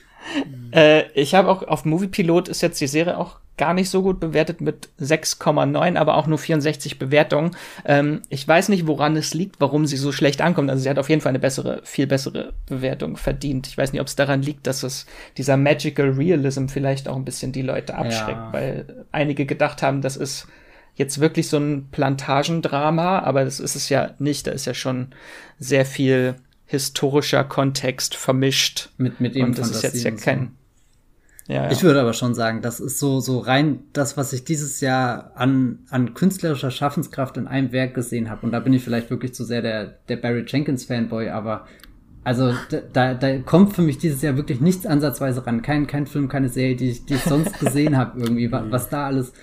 Äh, ich habe auch auf Moviepilot ist jetzt die Serie auch gar nicht so gut bewertet mit 6,9, aber auch nur 64 Bewertungen. Ähm, ich weiß nicht, woran es liegt, warum sie so schlecht ankommt. Also sie hat auf jeden Fall eine bessere, viel bessere Bewertung verdient. Ich weiß nicht, ob es daran liegt, dass es dieser Magical Realism vielleicht auch ein bisschen die Leute abschreckt, ja. weil einige gedacht haben, das ist jetzt wirklich so ein Plantagendrama, aber das ist es ja nicht. Da ist ja schon sehr viel historischer Kontext vermischt. Mit, mit eben Und das ist jetzt ja kein, ja, ja. Ich würde aber schon sagen, das ist so, so rein das, was ich dieses Jahr an, an künstlerischer Schaffenskraft in einem Werk gesehen habe. Und da bin ich vielleicht wirklich zu sehr der, der Barry Jenkins Fanboy, aber also da, da kommt für mich dieses Jahr wirklich nichts ansatzweise ran. Kein, kein Film, keine Serie, die ich, die ich sonst gesehen habe, irgendwie, was, was da alles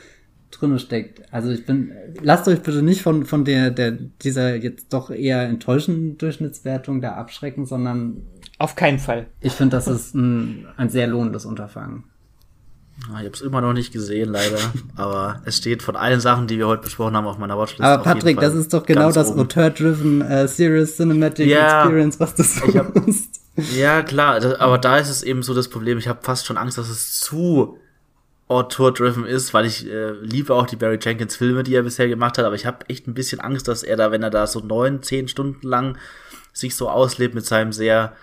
drinne steckt. Also ich bin, lasst euch bitte nicht von, von der, der, dieser jetzt doch eher enttäuschenden Durchschnittswertung da abschrecken, sondern auf keinen Fall. Ich finde, das ist ein, ein sehr lohnendes Unterfangen. Ich habe es immer noch nicht gesehen, leider. Aber es steht von allen Sachen, die wir heute besprochen haben, auf meiner Watchlist. Aber Patrick, das ist doch genau das Auteur-driven uh, Serious Cinematic ja, Experience, was du so hab, Ja, klar. Das, aber da ist es eben so das Problem. Ich habe fast schon Angst, dass es zu Auteur-driven ist, weil ich äh, liebe auch die Barry Jenkins Filme, die er bisher gemacht hat. Aber ich habe echt ein bisschen Angst, dass er da, wenn er da so neun, zehn Stunden lang sich so auslebt mit seinem sehr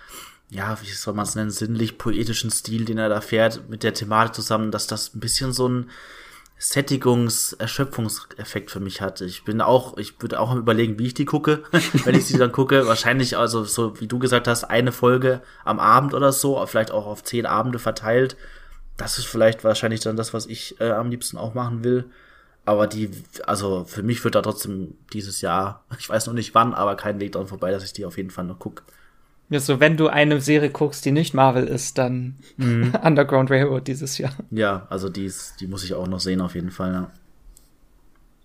ja, wie soll man es nennen, sinnlich poetischen Stil, den er da fährt, mit der Thematik zusammen, dass das ein bisschen so ein Sättigungs-Erschöpfungseffekt für mich hat. Ich bin auch, ich würde auch überlegen, wie ich die gucke, wenn ich sie dann gucke. Wahrscheinlich, also so wie du gesagt hast, eine Folge am Abend oder so, vielleicht auch auf zehn Abende verteilt. Das ist vielleicht wahrscheinlich dann das, was ich äh, am liebsten auch machen will. Aber die, also für mich wird da trotzdem dieses Jahr, ich weiß noch nicht wann, aber kein Weg dran vorbei, dass ich die auf jeden Fall noch gucke. Ja, so wenn du eine Serie guckst, die nicht Marvel ist, dann mhm. Underground Railroad dieses Jahr. Ja, also die, ist, die muss ich auch noch sehen, auf jeden Fall. Ja.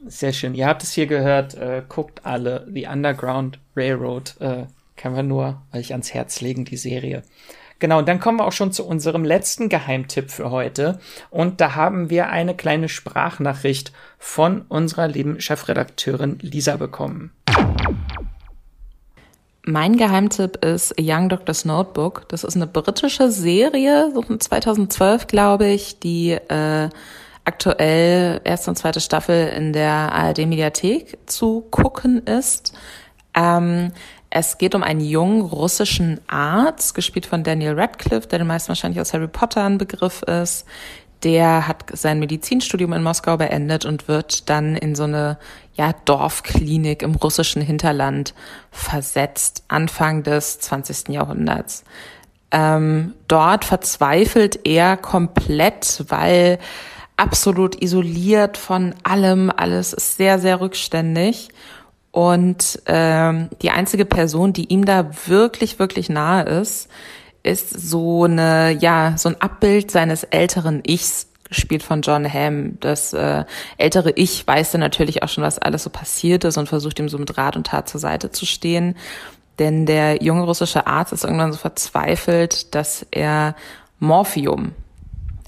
Sehr schön. Ihr habt es hier gehört, äh, guckt alle The Underground Railroad. Äh, kann man nur euch ans Herz legen, die Serie. Genau, und dann kommen wir auch schon zu unserem letzten Geheimtipp für heute. Und da haben wir eine kleine Sprachnachricht von unserer lieben Chefredakteurin Lisa bekommen. Mein Geheimtipp ist Young Doctor's Notebook. Das ist eine britische Serie, so von 2012, glaube ich, die äh, aktuell erste und zweite Staffel in der ARD-Mediathek zu gucken ist. Ähm, es geht um einen jungen russischen Arzt, gespielt von Daniel Radcliffe, der den meisten wahrscheinlich aus Harry Potter ein Begriff ist, der hat sein Medizinstudium in Moskau beendet und wird dann in so eine ja, Dorfklinik im russischen Hinterland versetzt, Anfang des 20. Jahrhunderts. Ähm, dort verzweifelt er komplett, weil absolut isoliert von allem, alles ist sehr, sehr rückständig. Und ähm, die einzige Person, die ihm da wirklich, wirklich nahe ist, ist so eine, ja, so ein Abbild seines älteren Ichs, gespielt von John Hamm. Das äh, ältere Ich weiß dann natürlich auch schon, was alles so passiert ist und versucht ihm so mit Rat und Tat zur Seite zu stehen. Denn der junge russische Arzt ist irgendwann so verzweifelt, dass er Morphium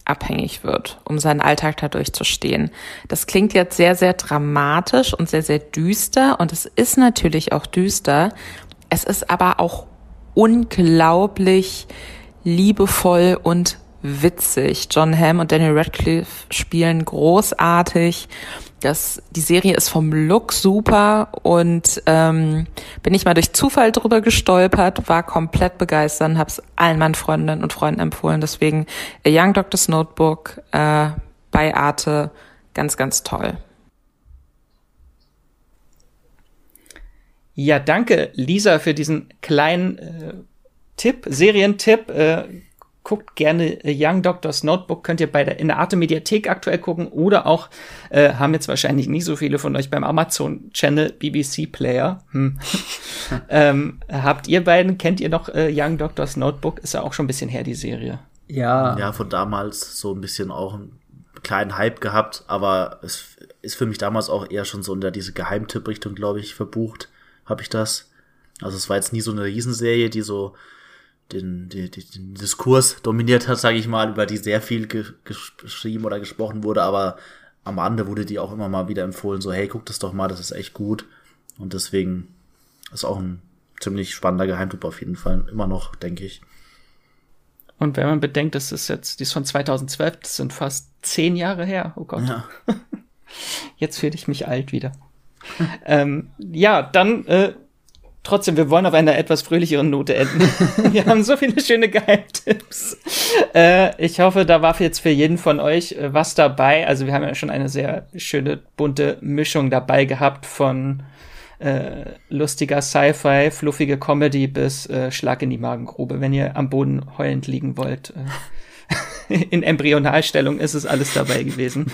abhängig wird, um seinen Alltag da durchzustehen. Das klingt jetzt sehr, sehr dramatisch und sehr, sehr düster und es ist natürlich auch düster. Es ist aber auch unglaublich liebevoll und witzig. John Hamm und Daniel Radcliffe spielen großartig. Das, die Serie ist vom Look super und ähm, bin ich mal durch Zufall drüber gestolpert, war komplett begeistert und habe es allen meinen Freundinnen und Freunden empfohlen. Deswegen A Young Doctor's Notebook äh, bei Arte ganz, ganz toll. Ja, danke, Lisa, für diesen kleinen äh, Tipp, Serientipp. Äh, guckt gerne Young Doctor's Notebook, könnt ihr bei der, in der Arte Mediathek aktuell gucken oder auch, äh, haben jetzt wahrscheinlich nicht so viele von euch beim Amazon Channel BBC Player. Hm. ähm, habt ihr beiden, kennt ihr noch äh, Young Doctor's Notebook? Ist ja auch schon ein bisschen her, die Serie. Ja. Ja, von damals so ein bisschen auch einen kleinen Hype gehabt, aber es ist für mich damals auch eher schon so in der, diese Geheimtipp-Richtung, glaube ich, verbucht, habe ich das. Also es war jetzt nie so eine Riesenserie, die so den, den, den Diskurs dominiert hat, sage ich mal, über die sehr viel ge geschrieben oder gesprochen wurde, aber am Rande wurde die auch immer mal wieder empfohlen, so hey, guck das doch mal, das ist echt gut. Und deswegen ist auch ein ziemlich spannender Geheimtipp auf jeden Fall, immer noch, denke ich. Und wenn man bedenkt, das ist jetzt, die ist von 2012, das sind fast zehn Jahre her, oh Gott. Ja. Jetzt fühle ich mich alt wieder. ähm, ja, dann äh, trotzdem, wir wollen auf einer etwas fröhlicheren Note enden. wir haben so viele schöne Geheimtipps. Äh, ich hoffe, da war jetzt für jeden von euch äh, was dabei. Also wir haben ja schon eine sehr schöne bunte Mischung dabei gehabt von äh, lustiger Sci-Fi, fluffige Comedy bis äh, Schlag in die Magengrube, wenn ihr am Boden heulend liegen wollt. In Embryonalstellung ist es alles dabei gewesen.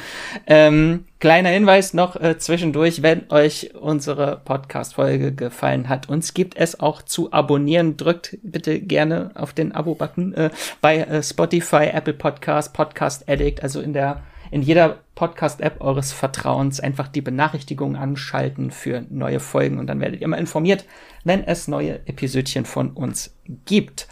Ähm, kleiner Hinweis noch äh, zwischendurch, wenn euch unsere Podcast-Folge gefallen hat. Uns gibt es auch zu abonnieren. Drückt bitte gerne auf den Abo-Button äh, bei äh, Spotify, Apple Podcast, Podcast Addict, also in der in jeder Podcast-App eures Vertrauens einfach die Benachrichtigungen anschalten für neue Folgen und dann werdet ihr immer informiert, wenn es neue Episodchen von uns gibt.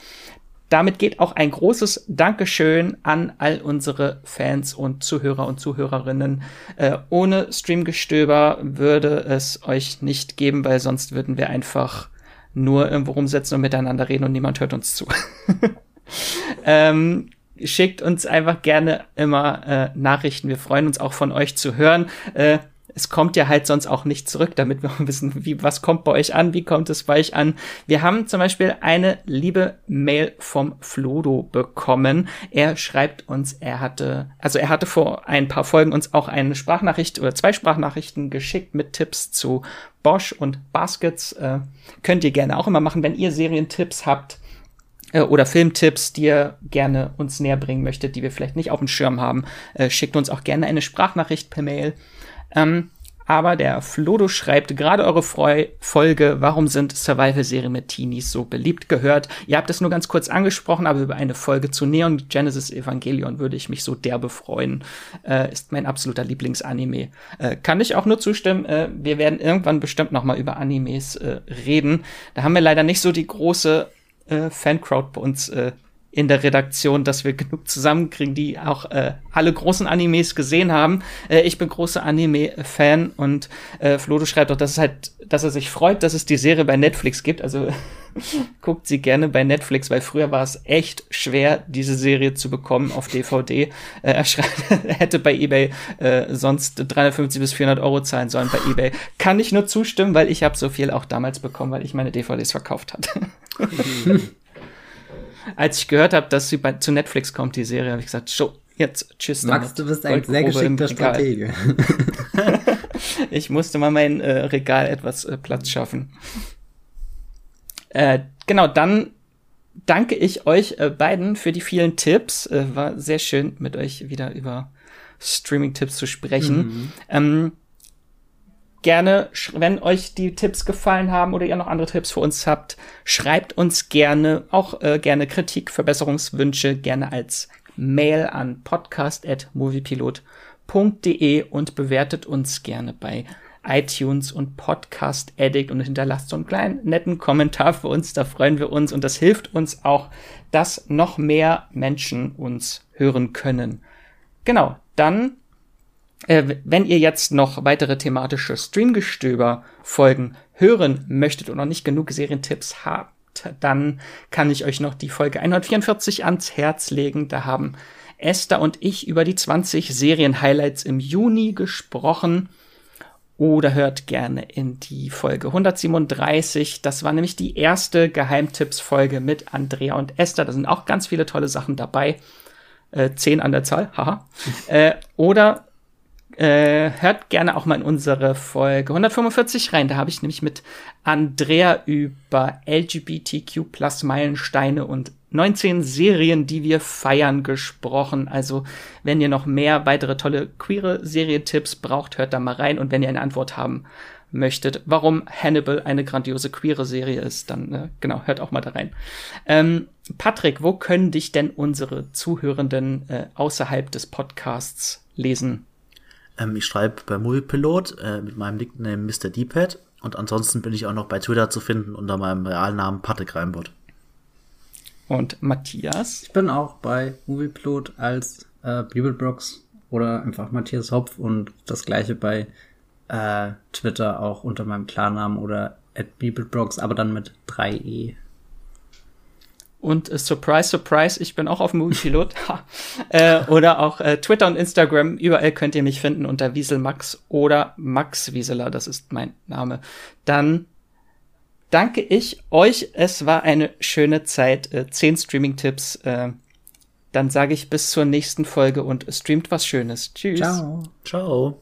Damit geht auch ein großes Dankeschön an all unsere Fans und Zuhörer und Zuhörerinnen. Äh, ohne Streamgestöber würde es euch nicht geben, weil sonst würden wir einfach nur irgendwo rumsetzen und miteinander reden und niemand hört uns zu. ähm, schickt uns einfach gerne immer äh, Nachrichten. Wir freuen uns auch von euch zu hören. Äh, es kommt ja halt sonst auch nicht zurück, damit wir wissen, wie, was kommt bei euch an, wie kommt es bei euch an. Wir haben zum Beispiel eine liebe Mail vom Flodo bekommen. Er schreibt uns, er hatte, also er hatte vor ein paar Folgen uns auch eine Sprachnachricht oder zwei Sprachnachrichten geschickt mit Tipps zu Bosch und Baskets. Äh, könnt ihr gerne auch immer machen, wenn ihr Serientipps habt äh, oder Filmtipps, die ihr gerne uns näher bringen möchtet, die wir vielleicht nicht auf dem Schirm haben, äh, schickt uns auch gerne eine Sprachnachricht per Mail. Ähm, aber der Flodo schreibt gerade eure Freu Folge, warum sind Survival-Serien mit Teenies so beliebt gehört. Ihr habt es nur ganz kurz angesprochen, aber über eine Folge zu Neon Genesis Evangelion würde ich mich so derbe freuen. Äh, ist mein absoluter Lieblingsanime. Äh, kann ich auch nur zustimmen. Äh, wir werden irgendwann bestimmt noch mal über Animes äh, reden. Da haben wir leider nicht so die große äh, Fancrowd bei uns äh, in der Redaktion, dass wir genug zusammenkriegen, die auch äh, alle großen Animes gesehen haben. Äh, ich bin großer Anime-Fan und äh, Flo, du schreibt doch, dass es halt, dass er sich freut, dass es die Serie bei Netflix gibt. Also guckt sie gerne bei Netflix, weil früher war es echt schwer, diese Serie zu bekommen auf DVD. Äh, er schreibt, er hätte bei eBay äh, sonst 350 bis 400 Euro zahlen sollen bei eBay. Kann ich nur zustimmen, weil ich habe so viel auch damals bekommen, weil ich meine DVDs verkauft hatte. als ich gehört habe, dass sie bei, zu Netflix kommt, die Serie, habe ich gesagt, show, jetzt, tschüss. Max, damit. du bist ein sehr geschickter Stratege. ich musste mal mein äh, Regal etwas äh, Platz schaffen. Äh, genau, dann danke ich euch äh, beiden für die vielen Tipps. Äh, war sehr schön, mit euch wieder über Streaming-Tipps zu sprechen. Mhm. Ähm, gerne, wenn euch die Tipps gefallen haben oder ihr noch andere Tipps für uns habt, schreibt uns gerne, auch äh, gerne Kritik, Verbesserungswünsche, gerne als Mail an podcast.moviepilot.de und bewertet uns gerne bei iTunes und Podcast Addict und hinterlasst so einen kleinen netten Kommentar für uns. Da freuen wir uns und das hilft uns auch, dass noch mehr Menschen uns hören können. Genau, dann, äh, wenn ihr jetzt noch weitere thematische Streamgestöber-Folgen hören möchtet und noch nicht genug Serientipps habt, dann kann ich euch noch die Folge 144 ans Herz legen. Da haben Esther und ich über die 20 Serien-Highlights im Juni gesprochen. Oder hört gerne in die Folge 137. Das war nämlich die erste Geheimtipps-Folge mit Andrea und Esther. Da sind auch ganz viele tolle Sachen dabei. Äh, zehn an der Zahl, haha. äh, oder äh, hört gerne auch mal in unsere Folge 145 rein. Da habe ich nämlich mit Andrea über LGBTQ plus Meilensteine und 19 Serien, die wir feiern, gesprochen. Also, wenn ihr noch mehr weitere tolle queere Serietipps braucht, hört da mal rein. Und wenn ihr eine Antwort haben möchtet, warum Hannibal eine grandiose queere Serie ist, dann äh, genau, hört auch mal da rein. Ähm, Patrick, wo können dich denn unsere Zuhörenden äh, außerhalb des Podcasts lesen? Ähm, ich schreibe bei Moviepilot äh, mit meinem Nickname Mr. D-Pad und ansonsten bin ich auch noch bei Twitter zu finden unter meinem realen Namen Patrick Reimbott. Und Matthias? Ich bin auch bei Movieplot als äh, Bibelbrox oder einfach Matthias Hopf und das gleiche bei äh, Twitter auch unter meinem Klarnamen oder at Bibelbrox, aber dann mit 3e. Und äh, surprise, surprise, ich bin auch auf Moviepilot. äh, oder auch äh, Twitter und Instagram. Überall könnt ihr mich finden unter Wieselmax oder Max Wieseler. Das ist mein Name. Dann danke ich euch. Es war eine schöne Zeit. Äh, zehn Streaming-Tipps. Äh, dann sage ich bis zur nächsten Folge und streamt was Schönes. Tschüss. Ciao. Ciao.